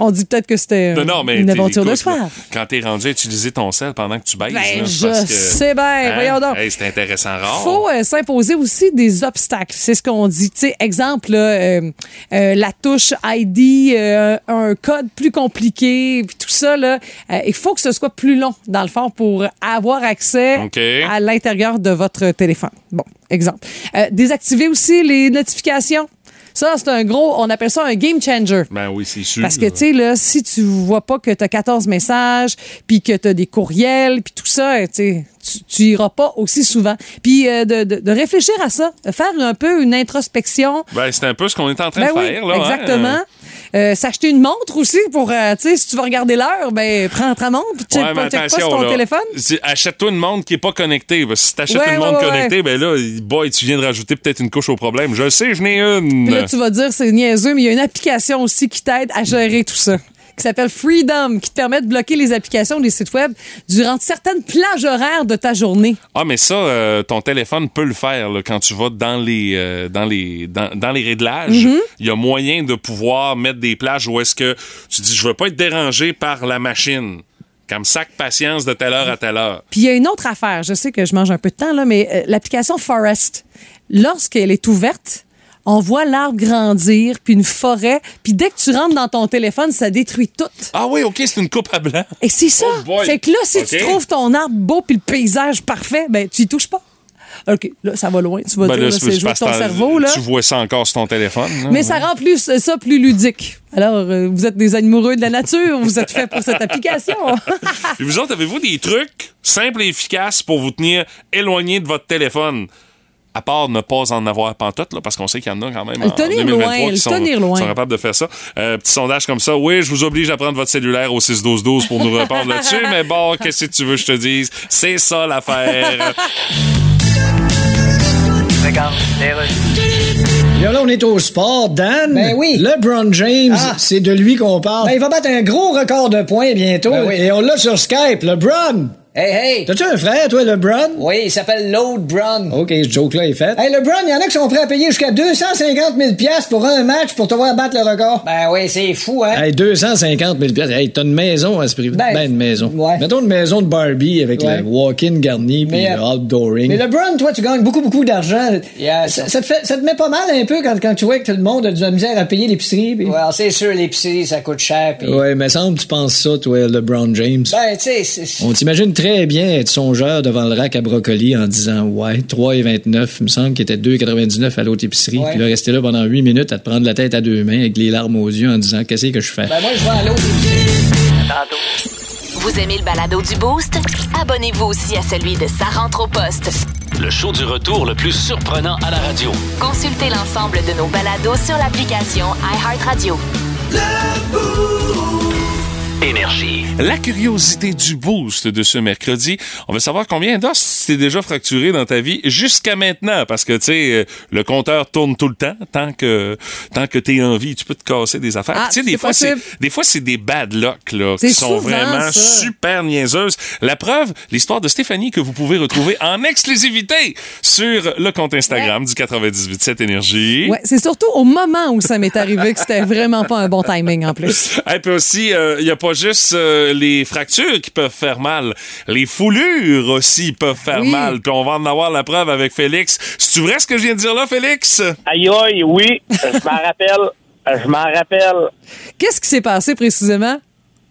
On dit peut-être que c'était Non, non, mais une aventure de écoute, soir. là, Quand t'es rendu à utiliser ton sel pendant que tu baises, Ben, là, c'est je parce que- sais bien. Hein? Voyons donc. Hey, c'est intéressant rare. faut euh, s'imposer aussi des obstacles. C'est ce qu'on dit. Tu sais, exemple, là, euh, euh, la touche ID, un code plus compliqué, puis tout ça, là, il faut que ce soit plus long, dans le fond, pour avoir accès à l'intérieur de votre téléphone. Bon, exemple. Désactiver aussi les notifications. Ça, c'est un gros, on appelle ça un game changer. Ben oui, c'est sûr. Parce que, tu sais, là, si tu vois pas que tu as 14 messages, puis que tu as des courriels, puis tout ça, tu sais, tu, tu iras pas aussi souvent. Puis euh, de, de- de réfléchir à ça, de faire un peu une introspection. Ben, c'est un peu ce qu'on est en train Ben de oui, faire, là. hein. Euh, S'acheter une montre aussi pour, euh, tu sais, si tu veux regarder l'heure, ben prends ta montre, check Ouais, pas, sur ton là. téléphone. Achète-toi une montre qui est pas connectée. Parce que si t'achètes Ouais, une montre ouais, connectée, ben là, boy, tu viens de rajouter peut-être une couche au problème. Je sais, je n'ai une. Puis là, tu vas dire, c'est niaiseux, mais il y a une application aussi qui t'aide à gérer tout ça qui s'appelle Freedom, qui te permet de bloquer les applications des sites web durant certaines plages horaires de ta journée. Ah, mais ça, euh, ton téléphone peut le faire là, quand tu vas dans les euh, dans les dans, dans les réglages. Mm-hmm. Il y a moyen de pouvoir mettre des plages où est-ce que tu dis je veux pas être dérangé par la machine. Comme sac patience de telle heure à telle heure. Puis il y a une autre affaire, je sais que je mange un peu de temps, là, mais euh, l'application Forest, lorsqu'elle est ouverte, on voit l'arbre grandir, puis une forêt, puis dès que tu rentres dans ton téléphone, ça détruit tout. Ah oui, OK, c'est une coupe à blanc. Et c'est ça. Oh fait que là, si tu trouves ton arbre beau puis le paysage parfait, ben tu y touches pas. OK, là, ça va loin. Tu vas Ben dire, c'est jouer ton cerveau, là. Tu vois ça encore sur ton téléphone. là. Mais ça rend plus, ça plus ludique. Alors, euh, vous êtes des amoureux de la nature, vous êtes fait pour cette application. Puis vous autres, avez-vous des trucs simples et efficaces pour vous tenir éloigné de votre téléphone? À part ne pas en avoir pantoute, là, parce qu'on sait qu'il y en a quand même Le en tenir 2023 loin, qui sont, tenir loin. sont capables de faire ça. Euh, petit sondage comme ça. Oui, je vous oblige à prendre votre cellulaire au 6-12-12 pour nous répondre là-dessus, mais bon, qu'est-ce que tu veux que je te dise? C'est ça l'affaire. Regarde, les Là, là, on est au sport, Dan. Ben oui. LeBron James, Ah. c'est de lui qu'on parle. Ben, il va battre un gros record de points bientôt. Ben oui, Et on l'a sur Skype, LeBron. Hey, hey! T'as-tu un frère, toi, LeBron? Oui, il s'appelle Lode Brown. OK, ce joke-là est fait. Hey, LeBron, il y en a qui sont prêts à payer jusqu'à 250 000 piastres pour un match pour te voir battre le record. Ben oui, c'est fou, hein? Hey, 250 000 piastres. Hey, t'as une maison à ce prix. Ben, Ben, une maison. ouais. Mettons une maison de Barbie avec Ouais. le walk-in garni puis Mais, le outdooring. Mais LeBron, toi, tu gagnes beaucoup, beaucoup d'argent. Ça, ça te fait, ça te met pas mal un peu quand, quand tu vois que tout le monde a de la misère à payer l'épicerie. puis- Ouais, c'est sûr, l'épicerie, ça coûte cher. Puis... Ouais, mais semble que tu penses ça, toi, LeBron James. Ben, tu sais, c'est- On t'imagine très bien être songeur devant le rack à brocoli en disant Ouais, 3,29. Il me semble qu'il était 2,99 à l'autre épicerie. Ouais. Puis là, rester là pendant 8 minutes à te prendre la tête à deux mains avec les larmes aux yeux en disant Qu'est-ce que je fais? Ben moi, je vais à l'autre épicerie. Vous aimez le balado du Boost? Abonnez-vous aussi à celui de Sa rentre au poste. Le show du retour le plus surprenant à la radio. Consultez l'ensemble de nos balados sur l'application iHeartRadio. La curiosité du boost de ce mercredi. On veut savoir combien d'os? T'es déjà fracturé dans ta vie jusqu'à maintenant? Parce que, tu sais, euh, le compteur tourne tout le temps. Tant que, tant que t'es en vie, tu peux te casser des affaires. Ah, tu sais, des fois, c'est, des fois, c'est des bad luck, là, qui sont vraiment ça. super niaiseuses. La preuve, l'histoire de Stéphanie que vous pouvez retrouver en exclusivité sur le compte Instagram du 98.7 Énergie. ouais, c'est surtout au moment où ça m'est arrivé que c'était vraiment pas un bon timing en plus. Et puis aussi, il n'y a pas juste juste euh, les fractures qui peuvent faire mal. Les foulures aussi peuvent faire Oui. mal. Puis on va en avoir la preuve avec Félix. C'est vrai ce que je viens de dire là, Félix? Aïe aïe, oui, je m'en rappelle. Je m'en rappelle. Qu'est-ce qui s'est passé précisément?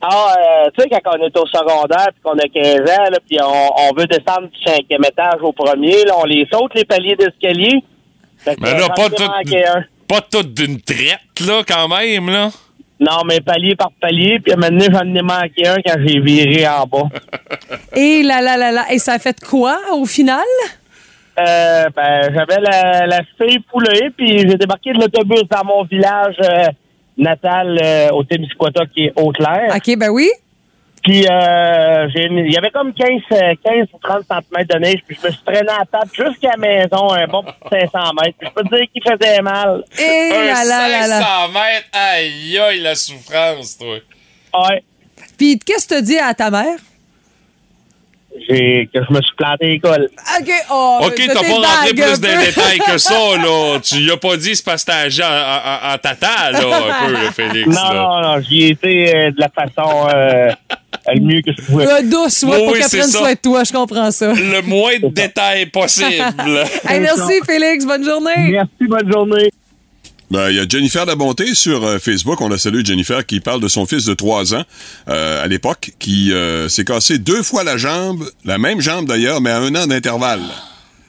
Ah, euh, tu sais, quand on est au secondaire puis qu'on a 15 ans, là, puis on, on veut descendre du cinquième étage au premier, là, on les saute, les paliers d'escalier. Mais là, j'en pas tout, pas tout d'une traite, là, quand même, là. Non, mais palier par palier, puis maintenant, j'en ai manqué un quand j'ai viré en bas. Et là, là, là, là. Et ça a fait quoi au final? Euh, ben, j'avais la, la fille poulée, puis j'ai débarqué de l'autobus dans mon village euh, natal euh, au Témiscouata, qui est Haute-Claire. OK, ben oui. Puis, euh, j'ai une- il y avait comme 15, euh, 15 ou 30 cm de neige, puis je me suis traîné à la table jusqu'à la maison, un bon petit 500 mètres. Puis je peux te dire qu'il faisait mal. Et Un là, là, là, là. 500 mètres, aïe, aïe, la souffrance, toi. Ouais. Puis qu'est-ce que tu dis à ta mère? J'ai, que je me suis planté l'école. OK, oh, OK, de t'as pas rentré plus dans les détails que ça, là. Tu y as pas dit c'est parce que t'as agi en, en- en tata, là, un peu, Félix. Non, là. non, non, j'y ai été euh, de la façon euh, le mieux que je pouvais. Euh, douce, ouais, pour oui, qu'elle prenne soin de toi, je comprends ça. Le moins de détails possible. Hey, merci, Félix. Bonne journée. Merci, bonne journée. Ben, il y a Jennifer Labonté sur euh, Facebook. On la salue, Jennifer, qui parle de son fils de 3 ans euh, à l'époque, qui euh, s'est cassé deux fois la jambe, la même jambe d'ailleurs, mais à un an d'intervalle.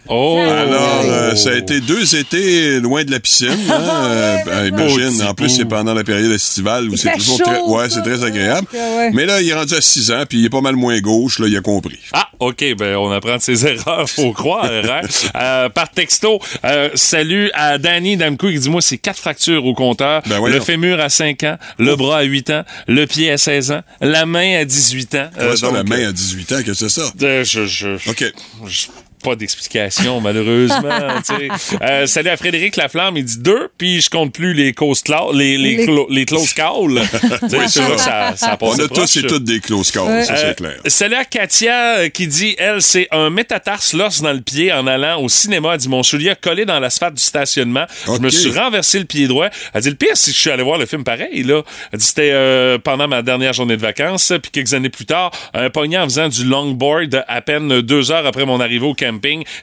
Oh! Alors, euh, ça a été deux étés loin de la piscine. hein, euh, ben, imagine, en plus, c'est pendant la période estivale où c'est toujours chaud, très, ouais, c'est très agréable. Ouais. Mais là, il est rendu à 6 ans, puis il est pas mal moins gauche, là, il a compris. Ah, OK, ben on apprend de ses erreurs, faut croire. hein. Euh, par texto, euh, salut à Danny Damco qui dit moi c'est quatre fractures au compteur, Ben voyons. le fémur à 5 ans, le bras à 8 ans, le pied à 16 ans, la main à 18 ans. Comment Euh, ça, la donc, main à 18 ans, que c'est ça? euh, je, je, OK. je- pas d'explication, malheureusement. euh, salut à Frédéric Laflamme, il dit deux, puis je compte plus les close les, les, Les- clo- les close calls. C'est ça, On a tous et toutes des close calls, Ouais. ça, Euh, c'est clair. Salut à Katia euh, qui dit, elle, c'est un métatarse l'os dans le pied en allant au cinéma. Elle dit, mon soulier a collé dans l'asphalte du stationnement. Je me suis renversé le pied droit. Elle dit, le pire, c'est que je suis allé voir le film pareil, là. Elle dit, c'était euh, pendant ma dernière journée de vacances. Puis quelques années plus tard, un poignard en faisant du longboard à peine deux heures après mon arrivée au camping.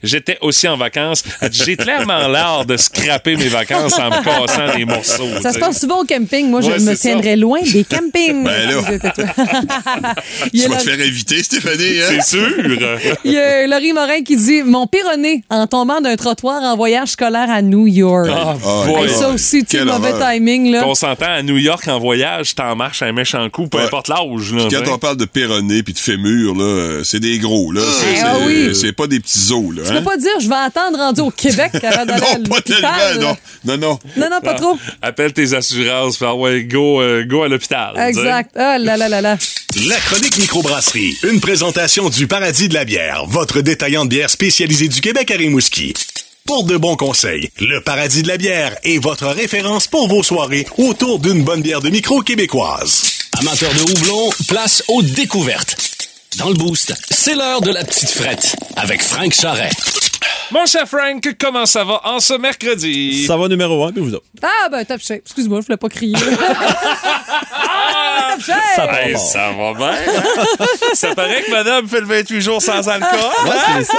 J'étais aussi en vacances. J'ai clairement l'art de scraper mes vacances en me cassant des morceaux. Ça se passe souvent au camping. Moi, je me tiendrais loin des campings. Ben là. Tu vas la- te faire éviter, Stéphanie, hein? C'est sûr. Il y a Laurie Morin qui dit Mon péroné en tombant d'un trottoir en voyage scolaire à New York. Ah, Ah. Hey, ça aussi, tu mauvais horreur. timing, là. On s'entend à New York en voyage, t'en marches un méchant coup, peu Ouais. importe l'âge. là, Puis quand on parle de péroné puis de fémur, là, euh, c'est des gros, là. C'est ah c'est- oui. c'est pas des petits os, là. Tu hein? peux pas dire Je vais attendre rendu au Québec avant d'aller à Non, pas l'hôpital. tellement, non. Non, non. Non, non, pas trop. Appelle tes assurances, puis ah ouais, go, euh, go à l'hôpital. Exact. Ah là là là là. La chronique microbrasserie, une présentation du Paradis de la bière, votre détaillant de bière spécialisé du Québec à Rimouski. Pour de bons conseils, le Paradis de la bière est votre référence pour vos soirées autour d'une bonne bière de micro québécoise. Amateurs de houblon, place aux découvertes. Dans le boost, c'est l'heure de la petite frette avec Frank Charret. Mon cher Frank, comment ça va en ce mercredi? Ça va numéro un, puis vous autres? Ah, ben, top shape. Excuse-moi, je voulais pas crier. top shape. Ça va Hey, ça va bien. hein? ça paraît que madame fait le 28 jours sans alcool. Ouais, hein? c'est ça.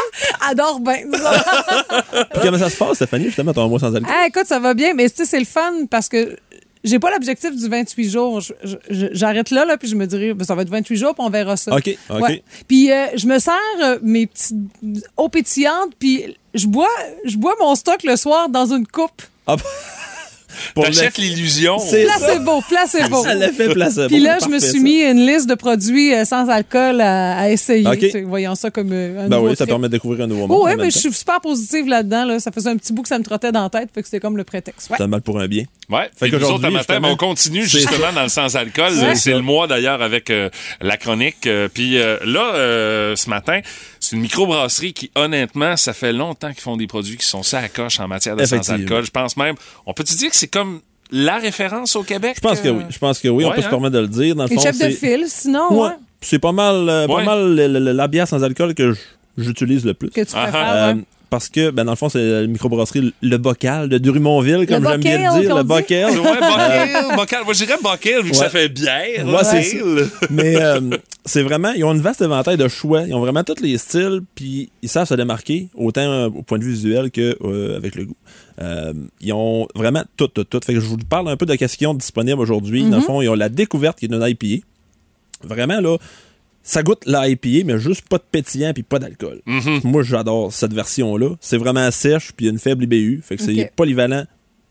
Adore ben. Puis comment ça se passe, Stéphanie, justement, ton mois sans alcool? Ah, écoute, ça va bien, mais tu sais, c'est le fun parce que j'ai pas l'objectif du 28 jours. Je- je- je- J'arrête là, là, puis je me dirais, ben, ça va être 28 jours, puis on verra ça. OK, OK. Ouais. Puis euh, je me sers euh, mes petites eaux pétillantes, puis je bois, je bois mon stock le soir dans une coupe. Ah, pour T'achètes le- l'illusion. Placebo, placebo. Ça l'effet placebo. Puis là, je me suis mis une liste de produits euh, sans alcool à, à essayer. OK. Tu sais, Voyons ça comme euh, un Ben nouveau oui, ça permet de découvrir un nouveau monde. Oh, même mais je suis super positive là-dedans. Là. Ça faisait un petit bout que ça me trottait dans la tête, fait que c'était comme le prétexte. Ouais. C'est un mal pour un bien. Ouais. Fait Fait nous autres, matin, ben, on continue justement dans le sans-alcool. C'est le mois d'ailleurs avec euh, la chronique. Euh, Puis euh, là, euh, ce matin, c'est une microbrasserie qui, honnêtement, ça fait longtemps qu'ils font des produits qui sont ça à coche en matière de sans-alcool. Je pense même, on peut-tu dire que c'est comme la référence au Québec? Je pense que euh? oui. Je pense que oui. on peut se hein? permettre de le dire. Dans le fond, chef de c'est- file, sinon, Ouais. ouais, C'est pas mal, euh, Ouais. pas mal la bière sans alcool que j'utilise le plus. que tu Ah, préfères. Euh, ouais. Parce que, ben, dans le fond, c'est la microbrasserie Le Bocal de Drumontville, comme j'aime bien Bocal, le dire. Le. Bocal. Ouais, Bockel, Bockel. Moi, je dirais Bockel, vu que Ouais. ça fait bière. Ouais, c'est ale. ça. Mais euh, c'est vraiment, ils ont une vaste éventail de choix. Ils ont vraiment tous les styles, puis ils savent se démarquer, autant euh, au point de vue visuel que euh, avec le goût. Euh, ils ont vraiment tout, tout, tout. Fait que je vous parle un peu de ce qu'ils ont disponible aujourd'hui. Dans le fond, ils ont la découverte qui est une IPA. Vraiment, là, ça goûte la IPA, mais juste pas de pétillant puis pas d'alcool. Moi, j'adore cette version-là. C'est vraiment sèche, puis il y a une faible IBU. Fait que c'est polyvalent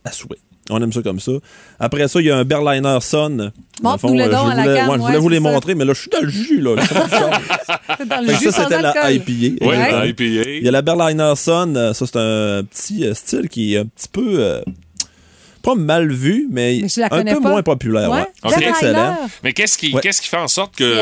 à souhait. On aime ça comme ça. Après ça, il y a un Berliner Sun. Dans le fond, le euh, je à la voulais, ouais, je voulais vous les ça. montrer, mais là, je suis dans le jus, là. Dans le Fait que jus ça, c'était la. IPA. Ouais, Exactement. la IPA. Il y a la Berliner Sun. euh, Ça, c'est un petit euh, style qui est un petit peu... euh, pas mal vu, mais, un peu pas. moins populaire. Ouais. ouais. Ok. C'est excellent. Mais qu'est-ce qui, Ouais. qu'est-ce qui fait en sorte que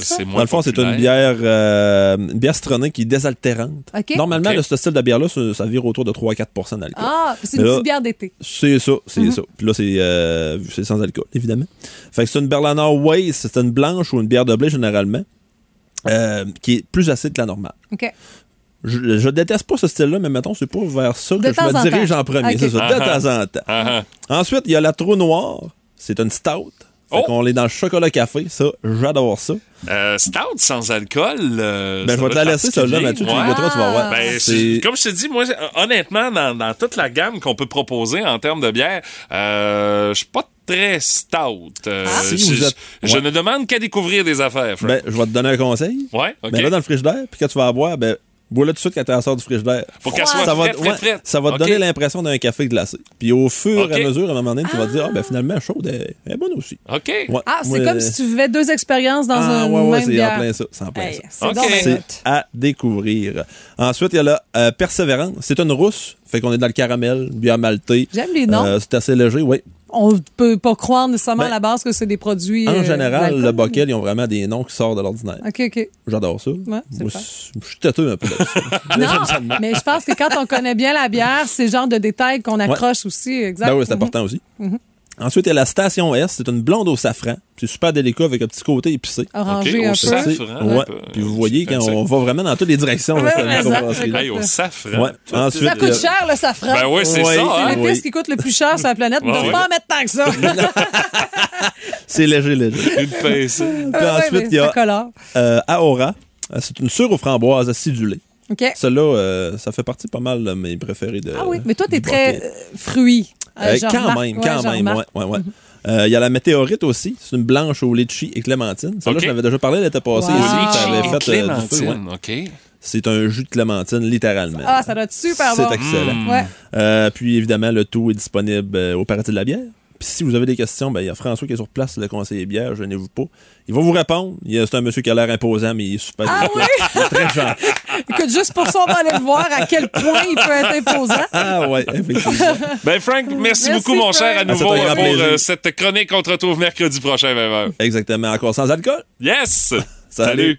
c'est moins Dans le fond, c'est une bière, euh, une bière citronnée qui est désaltérante. Normalement, Ok. là, ce style de bière-là, ça, ça vire autour de 3 à 4% d'alcool. Ah, c'est une là- petite bière d'été. C'est ça, c'est Mhm. ça. Puis là, c'est euh, c'est sans alcool, évidemment. Fait que c'est une Berliner Weiss, c'est une blanche ou une bière de blé généralement, euh, qui est plus acide que la normale. OK. Je, je déteste pas ce style-là, mais mettons, c'est pas vers ça que De je me en dirige temps. en premier. C'est ça, de Ah, temps en temps. Ah, ah. Ensuite, il y a la Trou Noire. C'est une stout. Fait Oh! qu'on est dans le chocolat café. Ça, j'adore ça. Euh, stout sans alcool. euh, Ben, ça je vais te la laisser, celle-là. Mathieu. Tu Ouais. le goûteras, tu vas voir. Ben, comme je te dis, moi, honnêtement, dans, dans toute la gamme qu'on peut proposer en termes de bière, euh, je suis pas très stout. Euh, Ah. Si je, vous êtes- je ne demande qu'à découvrir des affaires. Frank. Ben, je vais te donner un conseil. ouais. Ben, là, dans le frigidaire, puis quand tu vas la boire, ben, bois-le tout de suite quand tu la sors du frigidaire. Faut qu'elle soit ça va, frette, frette, ouais, frette. ça va te donner l'impression d'un café glacé. Puis au fur et à mesure, à un moment donné, tu vas te dire, ah, ben finalement, chaude, elle, est bonne aussi. OK. Ouais. Ah, c'est comme si tu vivais deux expériences dans ah, un ouais, ouais, même c'est bière. en plein ça. C'est en plein Hey, ça. bien C'est à découvrir. Ensuite, il y a la euh, Persévérance. C'est une rousse. Fait qu'on est dans le caramel, bière maltée. J'aime les noms. Euh, c'est assez léger, oui. On peut pas croire nécessairement Ben, à la base que c'est des produits. En euh, général, le Bockel, ils ont vraiment des noms qui sortent de l'ordinaire. OK, OK. J'adore ça. Ouais, Moi, je suis têteux un peu. Non, mais je pense que quand on connaît bien la bière, c'est le genre de détails qu'on accroche aussi. Exact. Ben oui, c'est Mhm. important aussi. Ensuite, il y a la Station S. C'est une blonde au safran. C'est super délicat avec un petit côté épicé. Orangé Ok, au un peu. safran. Un ouais. peu. Puis vous voyez, quand on va vraiment dans toutes les directions. Microbrasserie-là. Hey, au safran. Ouais. Ensuite, Ça coûte euh, cher, le safran. Ben oui, c'est Ouais. ça. C'est hein. l'épice oui. qui coûte le plus cher sur la planète. On ne pas en mettre tant que ça. c'est léger, léger. Une pincée. Puis Ouais, ensuite, il y a euh, Aora. Euh, C'est une sure aux framboises acidulée. OK. Celle-là, euh, ça fait partie pas mal de mes préférés de. Ah oui, mais toi, t'es très euh, fruit. Euh, quand remarque. même, quand même. Ouais, ouais, ouais. Euh, Il y a la météorite aussi. C'est une blanche au litchi et clémentine. Celle-là, je l'avais déjà parlé l'été passé. Wow. ici, ça avait Litchi et fait, euh, du feu, ouais. clémentine, OK. C'est un jus de clémentine, littéralement. Ah, ça doit être super C'est bon. excellent. Mm. Ouais. Euh, puis évidemment, le tout est disponible euh, au Paradis de la bière. Puis si vous avez des questions, ben, il y a François qui est sur place, le conseiller bière, gênez-vous pas. Il va vous répondre. C'est un monsieur qui a l'air imposant, mais il est super Ah oui? il est très gentil. Écoute, juste pour ça, on va aller le voir à quel point il peut être imposant. Ah ouais, effectivement. Ben, Frank, merci, Merci, beaucoup, mon cher, à Ah, nouveau, grand pour euh, cette chronique qu'on te retrouve mercredi prochain, 20h. Exactement. Encore sans alcool. Yes! Salut.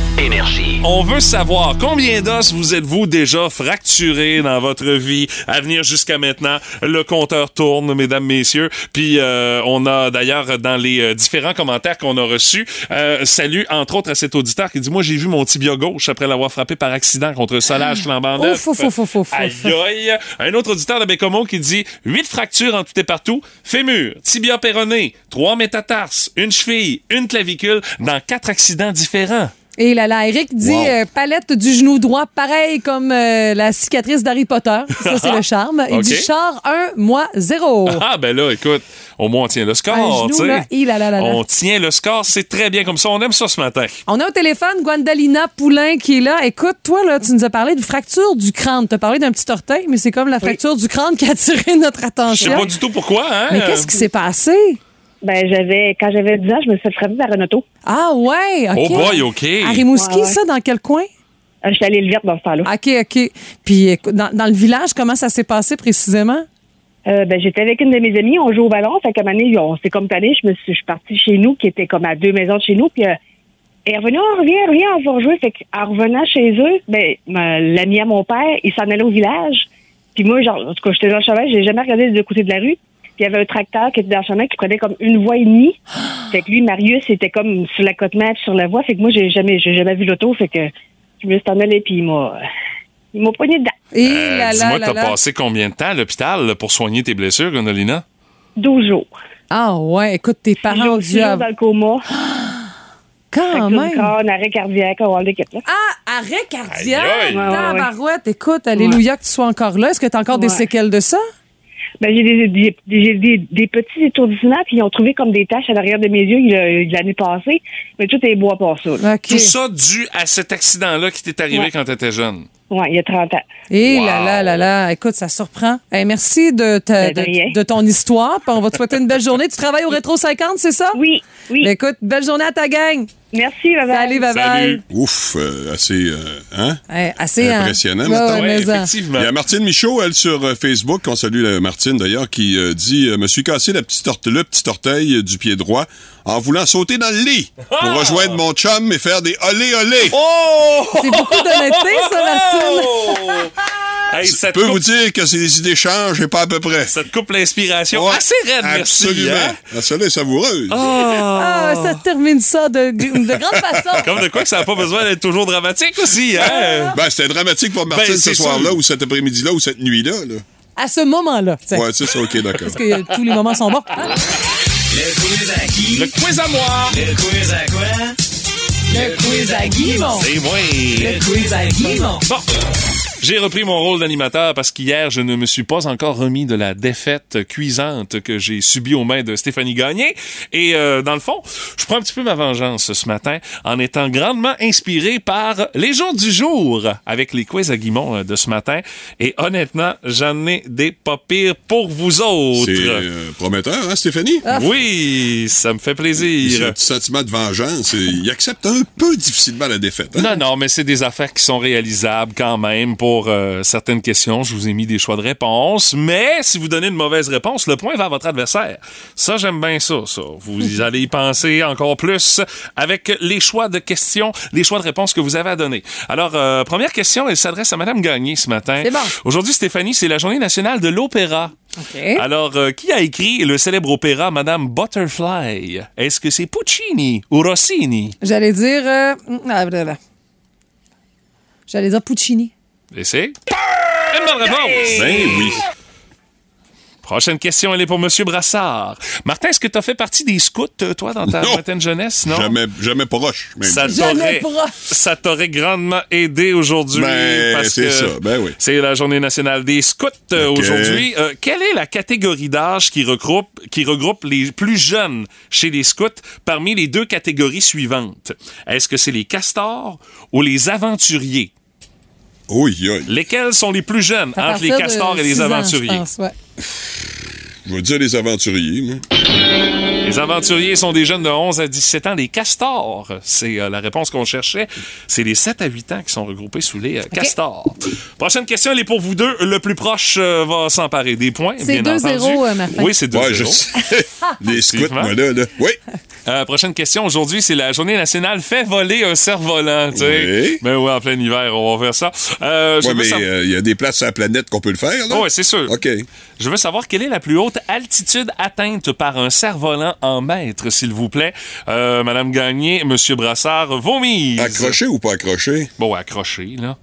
Énergie. On veut savoir combien d'os vous êtes-vous déjà fracturé dans votre vie? À venir jusqu'à maintenant. Le compteur tourne, mesdames, messieurs. Puis euh, on a d'ailleurs dans les euh, différents commentaires qu'on a reçus, euh, salut entre autres à cet auditeur qui dit moi j'ai vu mon tibia gauche après l'avoir frappé par accident contre un solage flambant neuf. Ouf, ouf, ouf, ouf, ouf. Aïe aïe. Un autre auditeur de Bécomo qui dit huit fractures en tout et partout, fémur, tibia péroné, trois métatarses, une cheville, une clavicule dans quatre accidents différents. Et là, là, Eric dit Wow. euh, palette du genou droit, pareil comme euh, la cicatrice d'Harry Potter. Ça, c'est le charme. Il dit char 1, moi 0. Ah, ben là, écoute, au moins on tient le score, tu genou, là, là, là, là. On tient le score, c'est très bien comme ça. On aime ça ce matin. On a au téléphone Gwendalina Poulain qui est là. Écoute, toi, là, tu nous as parlé de fracture du crâne. Tu as parlé d'un petit orteil, mais c'est comme la fracture du crâne qui a attiré notre Je sais attention. pas du tout pourquoi, hein? Mais qu'est-ce qui s'est passé? Ben, j'avais, quand j'avais 10 ans, je me suis fait frapper par un auto. Ah, ouais, OK. Oh boy, OK. À Rimouski, Ouais, ouais. ça, dans quel coin? Euh, J'étais allée le verte dans ce temps-là. OK, OK. Puis, écoute, dans, dans le village, comment ça s'est passé précisément? Euh, ben, j'étais avec une de mes amies, on joue au ballon. Fait qu'à un moment donné, on s'est comme tanné. Je me suis, je suis partie chez nous, qui était comme à deux maisons de chez nous. Puis, euh, elle est revenue, on revient, reviens, on va rejouer. Fait qu'en revenant chez eux, ben, l'ami à mon père, il s'en allait au village. Puis moi, genre, en tout cas, j'étais dans le cheval, j'ai jamais regardé des deux côtés de la rue. Il y avait un tracteur qui était dans le chemin qui prenait comme une voie et demie. fait que lui, Marius, était comme sur la côte mère sur la voie. Fait que moi, j'ai jamais, j'ai jamais vu l'auto. Fait que je me suis en allé puis il m'a, il m'a poigné dedans. Et Euh, là, là, Dis-moi, t'as passé combien de temps à l'hôpital là, pour soigner tes blessures, Gondolina? 12 jours. Ah ouais, écoute, tes parents ont dû dans le coma. Quand même. un arrêt cardiaque. Ah, arrêt cardiaque. Tabarouette, écoute, alléluia que tu sois encore là. Est-ce que tu as encore des séquelles de ça? Ben, j'ai des, des, des, des- des petits étourdissements, puis ils ont trouvé comme des taches à l'arrière de mes yeux il- l'année passée. Mais tout est beau à part ça. là. Tout ça dû à cet accident-là qui t'est arrivé Ouais. quand t'étais jeune. Ouais, il y a 30 ans. Et là là là là, écoute, ça surprend. Eh, merci de, ta- Ben, de rien. de, de ton histoire. On va te souhaiter une belle journée. Tu travailles au Rétro 50, c'est ça? Oui, oui. écoute, belle journée à ta gang. Merci, bye bye. Salut, bye bye. Salut. Ouf, euh, assez, euh, hein? Eh, assez hein? Impressionnant, Ouais, mettons. ouais, mais en- Il y a Martine Michaud, elle, sur euh, Facebook, on salue Martine d'ailleurs, qui euh, dit euh, Me suis cassé la petite le petit orteil du pied droit en voulant sauter dans le lit pour rejoindre mon chum et faire des olé olé. Oh! C'est beaucoup d'honnêteté, ça, Martine. Hey, Je peux vous dire que c'est des idées changent et pas à peu près. Ça te coupe l'inspiration. Ouais, Assez raide, merci. Absolument. hein? La celle-là est savoureuse. Ah, ça termine ça de, de grande façon. Comme de quoi que ça n'a pas besoin d'être toujours dramatique aussi, hein? Ben, c'était dramatique pour Martine Ben, ce soir-là ou cet après-midi-là ou cette nuit-là. Là. À ce moment-là. Ouais, c'est ça, ok, d'accord. Parce que tous les moments sont bons. Le quiz à qui? Le quiz à moi! Le quiz à quoi? Le quiz à Guimond. C'est moi! Le quiz à Guimond. Bon. J'ai repris mon rôle d'animateur parce qu'hier, je ne me suis pas encore remis de la défaite cuisante que j'ai subie aux mains de Stéphanie Gagné. Et euh, dans le fond, je prends un petit peu ma vengeance ce matin en étant grandement inspiré par les jours du jour avec les quiz à Guimont euh, de ce matin. Et honnêtement, j'en ai des pas pires pour vous autres. C'est euh, prometteur, hein, Stéphanie? Oui, ça me fait C'est plaisir. un petit sentiment de vengeance. et Il accepte un peu difficilement la défaite. hein? Non, non, mais c'est des affaires qui sont réalisables quand même pour euh, certaines questions. Je vous ai mis des choix de réponse, mais si vous donnez une mauvaise réponse, le point va à votre adversaire. Ça, j'aime bien ça, ça. Vous allez y penser encore plus avec les choix de questions, les choix de réponses que vous avez à donner. Alors, euh, première question, elle s'adresse à Madame Gagné ce matin. C'est bon. Aujourd'hui, Stéphanie, c'est la journée nationale de l'opéra. OK. Alors, euh, qui a écrit le célèbre opéra Madame Butterfly? Est-ce que c'est Puccini ou Rossini? J'allais dire. ah. J'allais dire Puccini. Et c'est une bonne réponse. Ben oui. Prochaine question, elle est pour Monsieur Brassard. Martin, est-ce que tu as fait partie des scouts, euh, toi, dans ta Non. lointaine jeunesse? Non? Jamais, jamais proche. même. Ça Jamais t'aurait, proche. ça t'aurait grandement aidé aujourd'hui. Ben, parce c'est que ça. Ben oui. C'est la journée nationale des scouts euh, aujourd'hui. Euh, quelle est la catégorie d'âge qui regroupe, qui regroupe les plus jeunes chez les scouts parmi les deux catégories suivantes? Est-ce que c'est les castors ou les aventuriers? Oui, oui. Lesquels sont les plus jeunes À entre les castors et les six ans, aventuriers? je pense, ouais. Je vais dire les aventuriers, moi. Les aventuriers sont des jeunes de 11 à 17 ans. Les castors, c'est euh, la réponse qu'on cherchait. C'est les 7 à 8 ans qui sont regroupés sous les euh, castors. Prochaine question, elle est pour vous deux. Le plus proche euh, va s'emparer des points. C'est bien 2-0, entendu. euh, Martin. Oui, c'est 2-0. Ouais, je sais. les scouts, moi, là, là. Oui. Euh, prochaine question. Aujourd'hui, c'est la journée nationale fait voler un cerf-volant. tu sais. Oui. Ben oui, en plein hiver, on va faire ça. Euh, je Ouais, veux mais savoir- euh, il y a des places sur la planète qu'on peut le faire, là. Oh, ouais, c'est sûr. OK. Je veux savoir quelle est la plus haute altitude atteinte par un cerf-volant en mètres, s'il vous plaît. Euh, Madame Gagné, Monsieur Brassard, vos mises. Accroché ou pas accroché? Bon, accroché, là.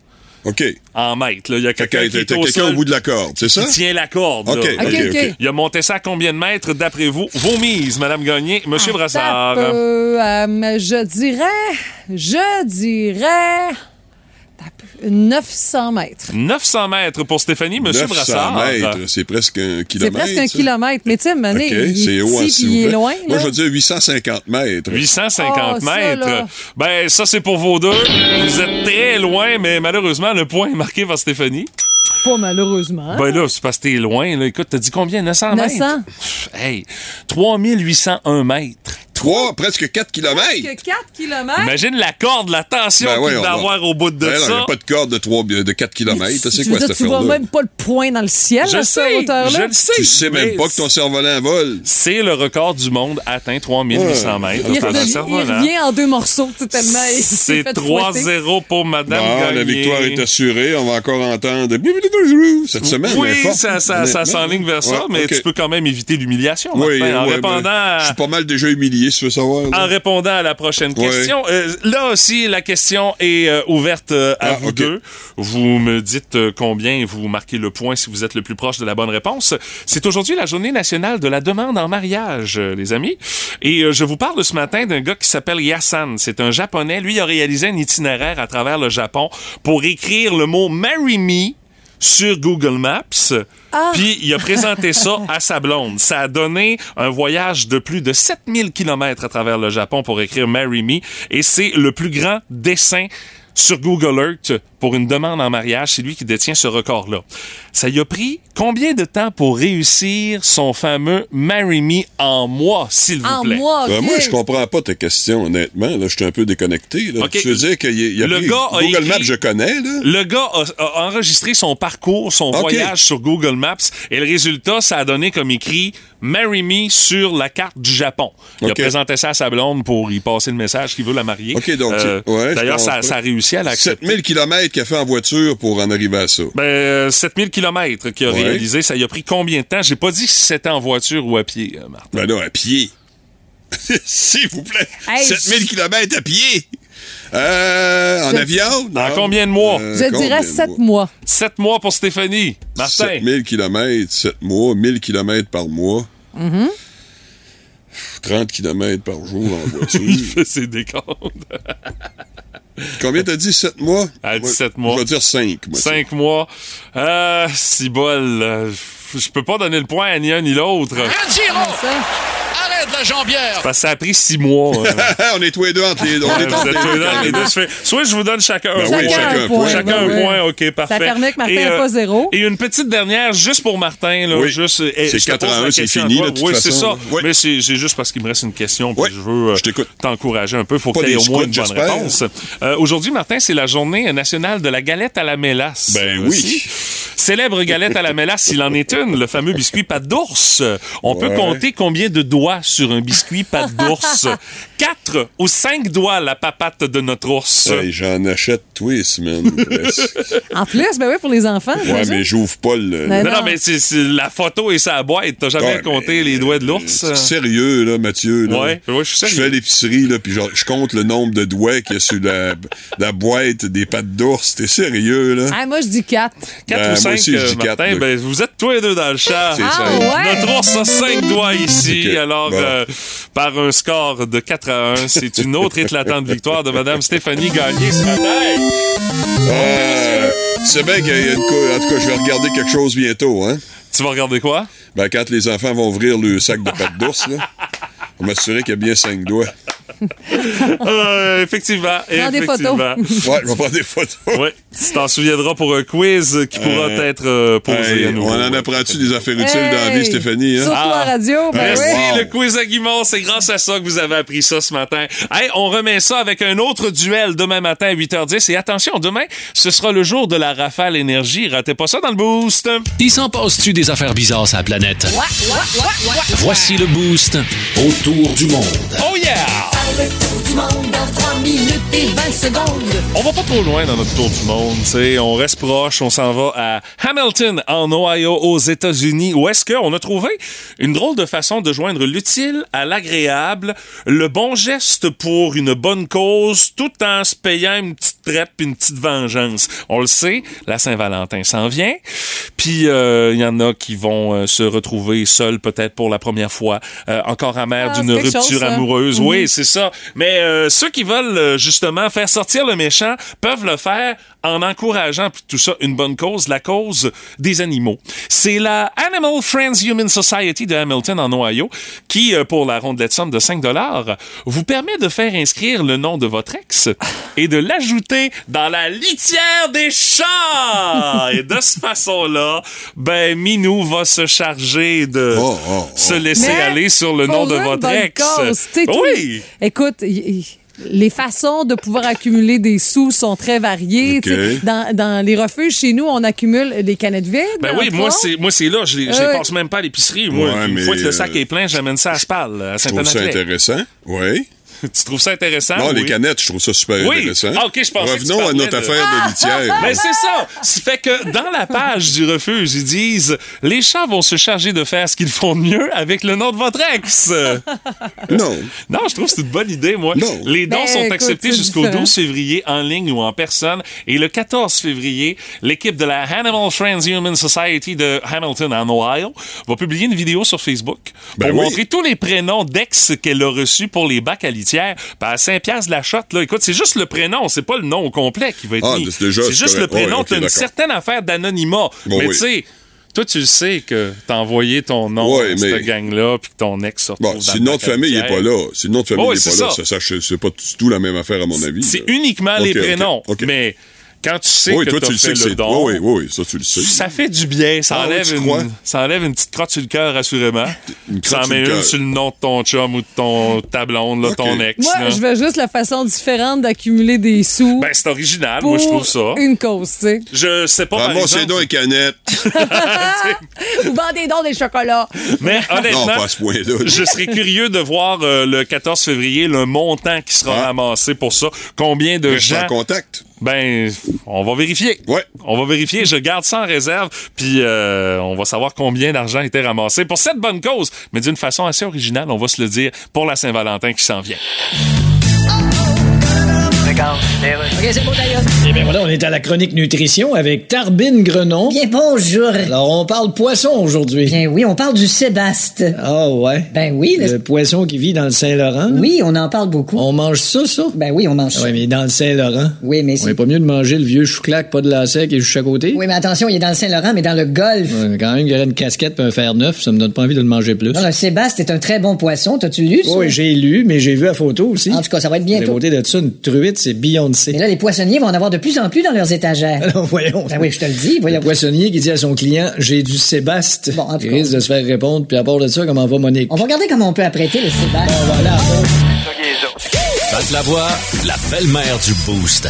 OK. En mètres, là. Il y a quelqu'un qui est au quelqu'un sol, au bout de la corde, c'est ça? qui tient la corde, là. OK, OK, OK, OK. OK. Il a monté ça à combien de mètres, d'après vous? Vos mises, Madame Gagné, Monsieur Brassard. Tape, euh, euh, je dirais. Je dirais. Tape, 900 mètres. 900 mètres pour Stéphanie, Monsieur 900 Brassard. mètres, c'est presque un C'est kilomètre. presque un ça. kilomètre. Mais tu sais, Mané, OK, il c'est est haut, hein, petit il est loin. Moi, je vais dire 850 mètres. 850 Oh, ça, mètres. là. Ben, ça, c'est pour vos deux. Vous êtes très loin, mais malheureusement, le point est marqué par Stéphanie. Pas malheureusement. Ben là, c'est parce que t'es loin. Là. Écoute, t'as dit combien? 900 mètres? 900. Pff, Hey, 3801 mètres. 3, presque 4 km. Presque 4 km. Imagine la corde, la tension qu'il va avoir au bout de Ben non, Il ça. n'y a pas de corde de, 3, de 4 km. C'est Tu quoi veux dire, cette tu vois même pas le point dans le ciel Je à cette sais, hauteur-là? je le sais. Tu sais même pas que ton cerf-volant vole. C'est le record du monde atteint 3800 mètres. Il, par un revient, il revient en deux morceaux, sais, s'est C'est fait fouetter. 3-0 pour Madame Bon, Gagné. la victoire est assurée. On va encore entendre cette semaine. Oui, ça, ça, ça s'enligne vers ça, Ouais, mais tu peux quand même éviter l'humiliation. Oui, Martin, en ouais, répondant ben, Je suis pas mal déjà humilié, si tu veux savoir. là. En répondant à la prochaine Ouais. question, euh, là aussi, la question est euh, ouverte euh, à Ah, vous deux. Vous me dites combien vous marquez le point si vous êtes le plus proche de la bonne réponse. C'est aujourd'hui la journée nationale de la demande en mariage, les amis. Et je vous parle ce matin d'un gars qui s'appelle Yasan. C'est un Japonais. Lui, il a réalisé un itinéraire à travers le Japon pour écrire le mot « Marry me » sur Google Maps. Puis il a présenté ça à sa blonde. Ça a donné un voyage de plus de 7000 km à travers le Japon pour écrire Marry Me. Et c'est le plus grand dessin sur Google Earth pour une demande en mariage. C'est lui qui détient ce record-là. Ça y a pris combien de temps pour réussir son fameux Marry Me en mois, s'il vous En plaît? Ben, ok. moi, je comprends pas ta question, honnêtement. Là, je suis un peu déconnecté. Là. Ok. Tu veux dire qu'il y a, il y a Le pris- gars a Google écrit- Maps, je connais. Là. Le gars a, a enregistré son parcours, son voyage sur Google Maps et le résultat, ça a donné comme écrit Marry me sur la carte du Japon. Il a présenté ça à sa blonde pour y passer le message qu'il veut la marier. OK, donc, Euh, ouais, D'ailleurs, ça, a réussi à l'accepter. 7000 km qu'il a fait en voiture pour en arriver à ça? Ben, euh, 7000 km qu'il a Ouais. réalisé, ça y a pris combien de temps? J'ai pas dit si c'était en voiture ou à pied, euh, Martin. Ben là, à pied. S'il vous plaît. Hey, 7000 km à pied. Euh, en Je- avion? En Non. combien de mois? Euh, Je dirais de 7 mois? mois. 7 mois pour Stéphanie. Martin. 7000 km, 7 mois, 1000 km par mois. Mm-hmm. 30 km par jour en voiture. Il fait ses décomptes. Combien t'as dit? 7 mois? Ouais, sept mois. Je vais dire 5. Moi, 5 mois. Euh, si bol. euh, Je peux pas donner le point à ni un ni l'autre. Arrête la jambière! Parce que ça a pris 6 mois. euh. on est tous les deux entre les deux. On Ouais, est vous entre êtes les tous les deux. deux entre les deux. Ça fait- Soit je vous donne chacun un Ben point. chacun un point. Chacun Ben un oui. point, OK, parfait. permet que Martin ait euh, pas zéro. Et une petite dernière, juste pour Martin. Là, Oui. juste, et C'est je te 4 pose à la 1, c'est question à fini, toi. là, de toute Oui, c'est ça. Oui. Mais c'est c'est juste parce qu'il me reste une question. Puis Oui, je veux euh, je t'écoute. t'encourager un peu. Il faut Pas que tu aies des au moins une bonne j'espère. réponse. Euh, Aujourd'hui, Martin, c'est la journée nationale de la galette à la mélasse. Ben oui. Aussi. Célèbre galette à la mélasse, s'il en est une, le fameux biscuit pâte d'ours. On peut compter combien de doigts sur un biscuit pâte d'ours? Quatre ou cinq doigts la papate de notre ours. J'en achète En plus, ben oui, pour les enfants. ouais, mais j'ouvre pas le. Ben Non, non, non. mais c'est la photo et sa boîte. T'as jamais Ouais, compté mais, les doigts de l'ours? C'est Sérieux, là, Mathieu. Là? Ouais, ouais, je suis Je sérieux. fais l'épicerie, là, puis genre, je compte le nombre de doigts qu'il y a sur la, la boîte des pattes d'ours. T'es sérieux, là? Ah, moi, je dis 4. 4 Ben, ou moi 5, aussi, je dis quatre, Martin, là. ben, vous êtes tous les deux dans le chat. C'est Ah, ça. ouais? Notre ours a 5 doigts ici. Alors, bon. euh, par un score de 4 à 1, c'est une autre éclatante victoire de Mme Stéphanie Gagné ce matin. Euh, c'est bien qu'il y a une cou- En tout cas, je vais regarder quelque chose bientôt, hein? Tu vas regarder quoi? Ben, quand les enfants vont ouvrir le sac de pâtes d'ours, là, on va m'assurer qu'il y a bien cinq doigts. Euh, effectivement. Prends des effectivement. Ouais, je vais prendre des photos. Ouais, tu t'en souviendras pour un quiz qui pourra Euh, être euh, posé Hey, à nouveau. on en apprend-tu des affaires utiles dans la vie, Hey! Stéphanie? Hein? Surtout Ah. à radio, ben Merci, oui. le quiz à Guimond. C'est grâce à ça que vous avez appris ça ce matin. Hey, on remet ça avec un autre duel demain matin à 8h10. Et attention, demain, ce sera le jour de la rafale énergie. Ratez pas ça dans le boost. Il s'en passe-tu des affaires bizarres sur la planète? Voici le boost autour du monde. Oh yeah! Le tour du monde en 3 minutes et 20 secondes. On va pas trop loin dans notre tour du monde, tu. On reste proche, on s'en va à Hamilton, en Ohio, aux États-Unis, où est-ce qu'on a trouvé une drôle de façon de joindre l'utile à l'agréable, le bon geste pour une bonne cause, tout en se payant une petite traite puis une petite vengeance. On le sait, la Saint-Valentin s'en vient, puis euh, il y en a qui vont euh, se retrouver seuls peut-être pour la première fois, euh, encore amers Ah, d'une rupture chose, amoureuse. Mhm. Oui, c'est ça. Mais ceux qui veulent justement faire sortir le méchant peuvent le faire en encourageant puis tout ça une bonne cause, la cause des animaux. C'est la Animal Friends Human Society de Hamilton en Ohio qui, pour la rondelette somme de 5 dollars, vous permet de faire inscrire le nom de votre ex et de l'ajouter dans la litière des chats. Et de cette façon-là, ben, Minou va se charger de se laisser Mais aller sur le nom de votre ex. cause, Oui. Écoute, y- y- les façons de pouvoir accumuler des sous sont très variées. Dans, dans les refuges, chez nous, on accumule des canettes vides. Ben oui, moi c'est moi c'est là, je les Ouais. passe même pas à l'épicerie. Moi, Ouais, une fois que le sac euh, est plein, j'amène ça à Spal, à Je trouve ça intéressant. Oui. tu trouves ça intéressant? Non, les canettes, je trouve ça super Oui. intéressant. Ah, OK, je que tu Revenons à notre de- affaire de litière. Ben c'est ça. Ça fait que dans la page du refuge, ils disent les chats vont se charger de faire ce qu'ils font de mieux avec le nom de votre ex. non. Non, je trouve que c'est une bonne idée, moi. Les dons Ben, sont écoute, acceptés jusqu'au différent. 12 février en ligne ou en personne. Et le 14 février, l'équipe de la Animal Friends Human Society de Hamilton, en Ohio, va publier une vidéo sur Facebook Ben pour oui. montrer tous les prénoms d'ex qu'elle a reçus pour les bacs à litière. Ben, à 5 piastres de la shot, là, écoute, c'est juste le prénom, c'est pas le nom au complet qui va être Ah, mis. c'est juste le correct. Ouais, prénom. ok, T'as une certaine affaire d'anonymat. Bon, mais oui. tu sais, toi, tu le sais que t'as envoyé ton nom Ouais, à mais- cette gang-là, puis que ton ex se retrouve Bon, dans si le le nom de bac à famille n'est pas là, si de famille n'est pas là, ça. c'est pas du tout la même affaire à mon avis. C'est uniquement les prénoms. Mais quand tu sais oui, que toi, tu le sais le don, Oui, oui, oui, ça, tu le sais. ça fait du bien. Ça, Ah enlève une, ça enlève une petite crotte sur le cœur, assurément. Une ça en met une sur le nom de ton chum ou de ton, ta blonde, là, ton ex. Moi, là. je veux juste la façon différente d'accumuler des sous. Ben, c'est original. pour Moi, je trouve ça. une cause, tu sais. Je sais pas, Ramassez donc les canettes. Ou vendez donc des chocolats. Mais honnêtement, Non, pas à ce point-là. je serais curieux de voir euh, le 14 février le montant qui sera ramassé pour ça. Combien de Ah. Gens. en contact. Ben, on va vérifier. Ouais. On va vérifier. Je garde ça en réserve, puis euh, on va savoir combien d'argent a été ramassé pour cette bonne cause, mais d'une façon assez originale, on va se le dire, pour la Saint-Valentin qui s'en vient. OK, c'est bon, d'ailleurs. Eh bien voilà, on est à la chronique nutrition avec Tarbine Grenon. Bien bonjour. Alors, on parle poisson aujourd'hui. Bien oui, on parle du Sébaste. Ah ouais? Ben oui, le- Le poisson qui vit dans le Saint-Laurent? Oui, on en parle beaucoup. On mange ça, ça? Ben oui, on mange Ah ça. ouais, mais dans le Saint-Laurent. Oui, mais On c'est... est pas mieux de manger le vieux chou-clac, pas de lacet qui est juste à côté? Oui, mais attention, il est dans le Saint-Laurent, mais dans le Golfe. Mais quand même, il y aurait une casquette et un fer neuf, ça me donne pas envie de le manger plus. Non, le Sébaste est un très bon poisson. T'as-tu lu ça? Oui, j'ai lu, mais j'ai vu la photo aussi. En tout cas, ça va être La bientôt. beauté de ça, une truite, c'est Beyoncé. Mais là, les poissonniers vont en avoir de plus en plus dans leurs étagères. Alors, voyons. Ben oui, je te le dis, Le voyons. poissonnier qui dit à son client J'ai du Sébaste. Bon, en tout il cas. risque de se faire répondre, puis à part de ça, comment va Monique? On va regarder comment on peut apprêter le Sébaste. voilà. Pat Lavoie, la belle-mère du Boost.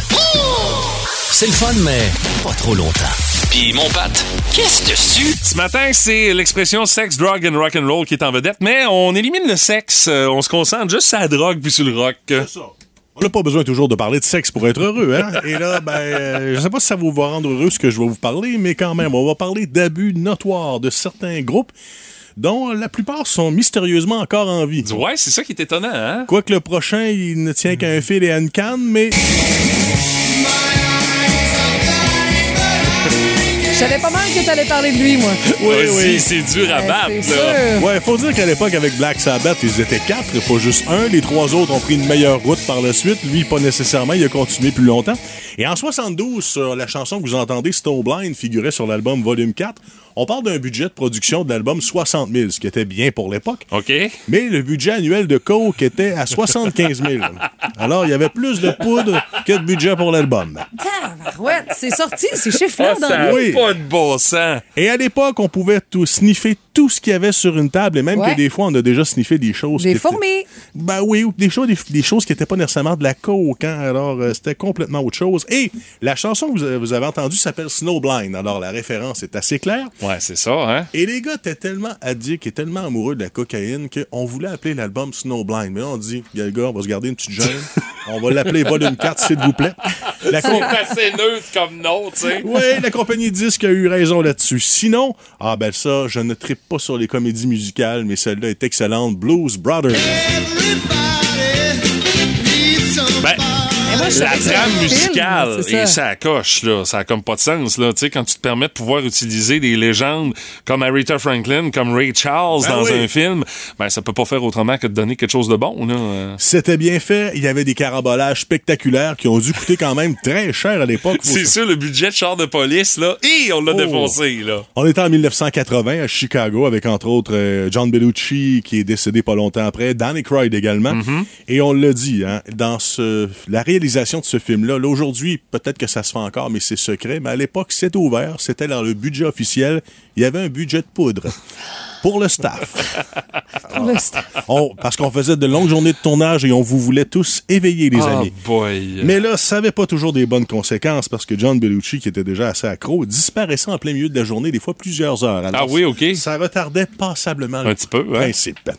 C'est le fun, mais pas trop longtemps. Puis mon Pat, qu'est-ce dessus? Ce matin, c'est l'expression sex, drug and rock and roll qui est en vedette, mais on élimine le sexe, euh, on se concentre juste sur la drogue puis sur le rock. On n'a pas besoin toujours de parler de sexe pour être heureux, hein? Et là, ben, euh, je sais pas si ça va vous rendre heureux ce que je vais vous parler, mais quand même, on va parler d'abus notoires de certains groupes dont la plupart sont mystérieusement encore en vie. Ouais, c'est ça qui est étonnant, hein? Quoique le prochain, il ne tient qu'à un fil et à une canne, mais... Je savais pas mal que t'allais parler de lui, moi. Oui, oui. c'est dur à Ouais, battre, là. Ouais, faut dire qu'à l'époque, avec Black Sabbath, ils étaient quatre, pas juste un. Les trois autres ont pris une meilleure route par la suite. Lui, pas nécessairement. Il a continué plus longtemps. Et en 72, sur la chanson que vous entendez, Snowblind, figurait sur l'album Volume 4. On parle d'un budget de production de l'album 60 000, ce qui était bien pour l'époque. OK. Mais le budget annuel de Coke était à 75 000. Alors, il y avait plus de poudre que de budget pour l'album. Ouais, c'est sorti, ces chiffres-là Ah, dans ça le a Oui. pas de bon sens. Et à l'époque, on pouvait tout sniffer tout ce qu'il y avait sur une table, et même Ouais. que des fois, on a déjà sniffé des choses. Des qui étaient- fourmis. Ben oui, ou des choses, des, des choses qui n'étaient pas nécessairement de la coke, hein. Alors, euh, c'était complètement autre chose. Et la chanson que vous avez, vous avez entendue s'appelle Snowblind. Alors, la référence est assez claire. Ouais, c'est ça, hein? Et les gars étaient tellement addicts et tellement amoureux de la cocaïne qu'on voulait appeler l'album Snowblind. Mais là, on dit, les gars, on va se garder une petite gêne. on va l'appeler Volume 4, s'il vous plaît. La C'est com- assez neutre comme nom, tu sais. oui, la compagnie disque a eu raison là-dessus. Sinon, ah ben ça, je ne trippe pas sur les comédies musicales, mais celle-là est excellente. Blues Brothers. Ben, moi, je la trame film, musicale et ça. ça coche, là. Ça a comme pas de sens, là. Tu sais, quand tu te permets de pouvoir utiliser des légendes comme Aretha Franklin, comme Ray Charles Ben dans oui. un film, ben, ça peut pas faire autrement que de donner quelque chose de bon, là. C'était bien fait. Il y avait des carambolages spectaculaires qui ont dû coûter quand même très cher à l'époque. C'est sûr, le budget de char de police, là. Et on l'a Oh. défoncé, là. On était en 1980 à Chicago avec entre autres euh, John Belushi qui est décédé pas longtemps après, Danny Croyd également. Mm-hmm. Et on l'a dit, hein, dans ce, la réalité réalisation de ce film-là. Là, aujourd'hui, peut-être que ça se fait encore, mais c'est secret. Mais à l'époque, c'était ouvert. C'était dans le budget officiel. Il y avait un budget de poudre. Pour le staff. Pour le staff. On- parce qu'on faisait de longues journées de tournage et on vous voulait tous éveiller, les Oh amis. boy. Mais là, ça n'avait pas toujours des bonnes conséquences parce que John Bellucci, qui était déjà assez accro, disparaissait en plein milieu de la journée, des fois plusieurs heures. Alors, Ah oui, OK. Ça retardait passablement Un petit peu, ouais. principe. Hey,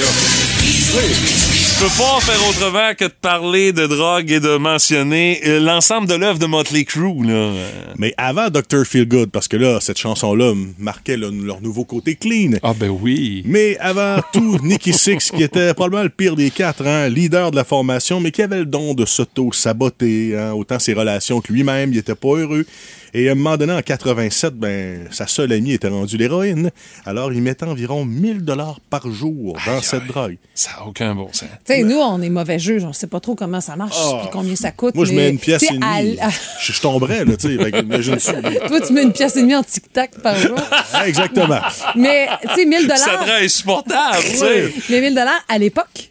là. Je peux pas faire autrement que de parler de drogue et de mentionner euh, l'ensemble de l'œuvre de Motley Crue. Là. Mais avant Dr. Feelgood, parce que là, cette chanson-là marquait le- leur nouveau côté clean. Ah ben oui. Mais avant tout, Nicky Six, qui était probablement le pire des quatre, hein, leader de la formation, mais qui avait le don de s'auto-saboter, hein, autant ses relations que lui-même, il était pas heureux. Et à un moment donné, en 87, ben, sa seule amie était rendue l'héroïne. Alors, il mettait environ 1000 dollars par jour dans cette drogue. Ça n'a aucun bon sens. Tu sais, nous, on est mauvais juges. On sait pas trop comment ça marche Ah. puis combien ça coûte. Moi, je mets une pièce et demie. à- Je, je tomberais, là, tu sais. Toi, tu mets une pièce et demie en tic-tac par jour. Exactement. Mais, tu sais, 1000 Ça te rend insupportable, tu sais. Mais 1000 à l'époque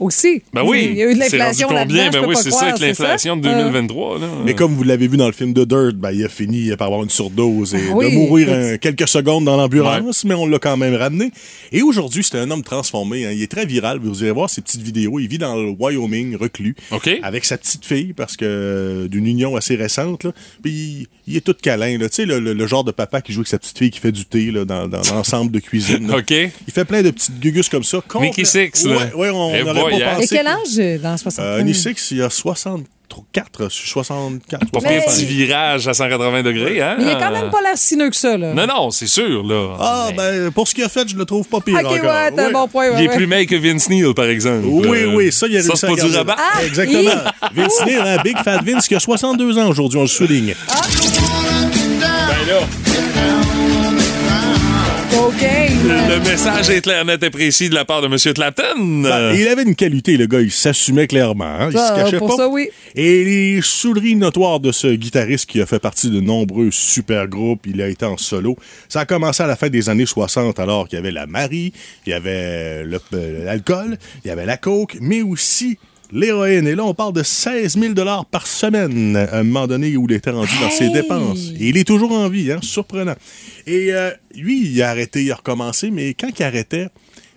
aussi. Ben oui. Il y a eu de C'est l'inflation là-dedans. Ben oui, c'est ça, avec l'inflation de ça. 2023. Là. Mais comme vous l'avez vu dans le film de Dirt, ben, il a fini par avoir une surdose et Ah oui, de mourir un- quelques secondes dans l'ambulance, mais on l'a quand même ramené. Et aujourd'hui, c'est un homme transformé. hein. Il est très viral. Vous irez voir ses petites vidéos. Il vit dans le Wyoming, reclus, avec sa petite fille, parce que euh, d'une union assez récente. Là. Puis il, il est tout câlin. Tu sais, le, le- le genre de papa qui joue avec sa petite fille qui fait du thé là, dans, dans l'ensemble de cuisine. là. OK. Il fait plein de petites gugus comme ça. Mickey Six, là. Ouais, ouais, on Eh pas. Et quel que- âge euh, dans 60 euh, il a 64, 64. Pas pire petit virage à 180 degrés, hein? Mais il a quand même pas l'air si nœud que ça, là. Non, non, c'est sûr, là. Ah, ben, pour ce qu'il a fait, je le trouve pas pire Ok, encore. ouais, t'as un Oui. bon point. ouais, Il est ouais. plus maigre que Vince Neil, par exemple. Oui, Euh, oui, ça, il a Ça, réussi c'est à pas du rabat. Ah, Exactement. Vince Neil, hein, Big Fat Vince, qui a 62 ans aujourd'hui, on le souligne. Ben là, Le message est clair, net et précis de la part de M. Clapton. Ben, il avait une qualité, le gars, il s'assumait clairement. hein, il se cachait pour pas. ça, oui. Et les souleries notoires de ce guitariste qui a fait partie de nombreux super groupes, il a été en solo. Ça a commencé à la fin des années 60, alors qu'il y avait la Marie, il y avait euh, l'alcool, il y avait la coke, mais aussi l'héroïne. Et là, on parle de 16 000 par semaine à un moment donné où il était rendu dans ses dépenses. Et il est toujours en vie, hein, surprenant. Et euh, lui, il a arrêté, il a recommencé, mais quand il arrêtait,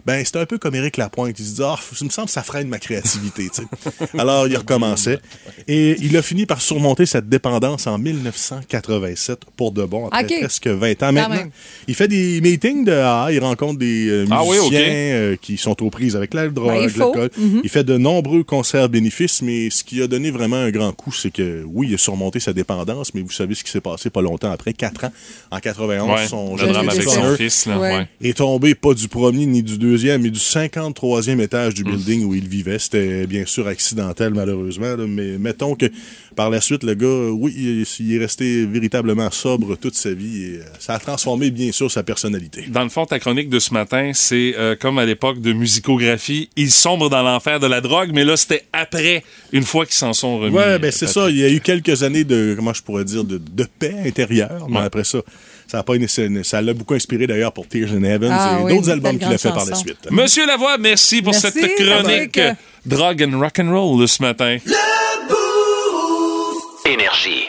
ben, c'était un peu comme Éric Lapointe. Il se dit, ah, il me semble que ça freine ma créativité, tu sais. Alors, il recommençait. Et il a fini par surmonter cette dépendance en 1987 pour de bon, après presque 20 ans maintenant. Il fait des meetings de AA, il rencontre des euh, musiciens Ah oui, ok. euh, qui sont aux prises avec la drogue, Ben, il l'alcool. Mhm. Il fait de nombreux concerts bénéfices, mais ce qui a donné vraiment un grand coup, c'est que oui, il a surmonté sa dépendance, mais vous savez ce qui s'est passé pas longtemps après, 4 ans, en 91, ouais, son jeune drame avec son fils, là. Ouais. ouais. est tombé pas du premier ni du deuxième, mais du 53e étage du building où il vivait. C'était bien sûr accidentel, malheureusement, là, mais mettons que par la suite, le gars, oui, il, il est resté véritablement sobre toute sa vie et euh, ça a transformé, bien sûr, sa personnalité. Dans le fond, ta chronique de ce matin, c'est euh, comme à l'époque de musicographie, ils sombrent dans l'enfer de la drogue, mais là, c'était après, une fois qu'ils s'en sont remis. Ouais, ben c'est Patrick. ça. Il y a eu quelques années de, comment je pourrais dire, de, de paix intérieure, mais Ouais. après ça, ça a pas une- ça l'a beaucoup inspiré d'ailleurs pour Tears in Heaven Ah et oui, d'autres albums qu'il a fait par la suite. Monsieur Lavoie, merci pour Merci, cette chronique. Drug and Rock'n'Roll de ce matin. Énergie.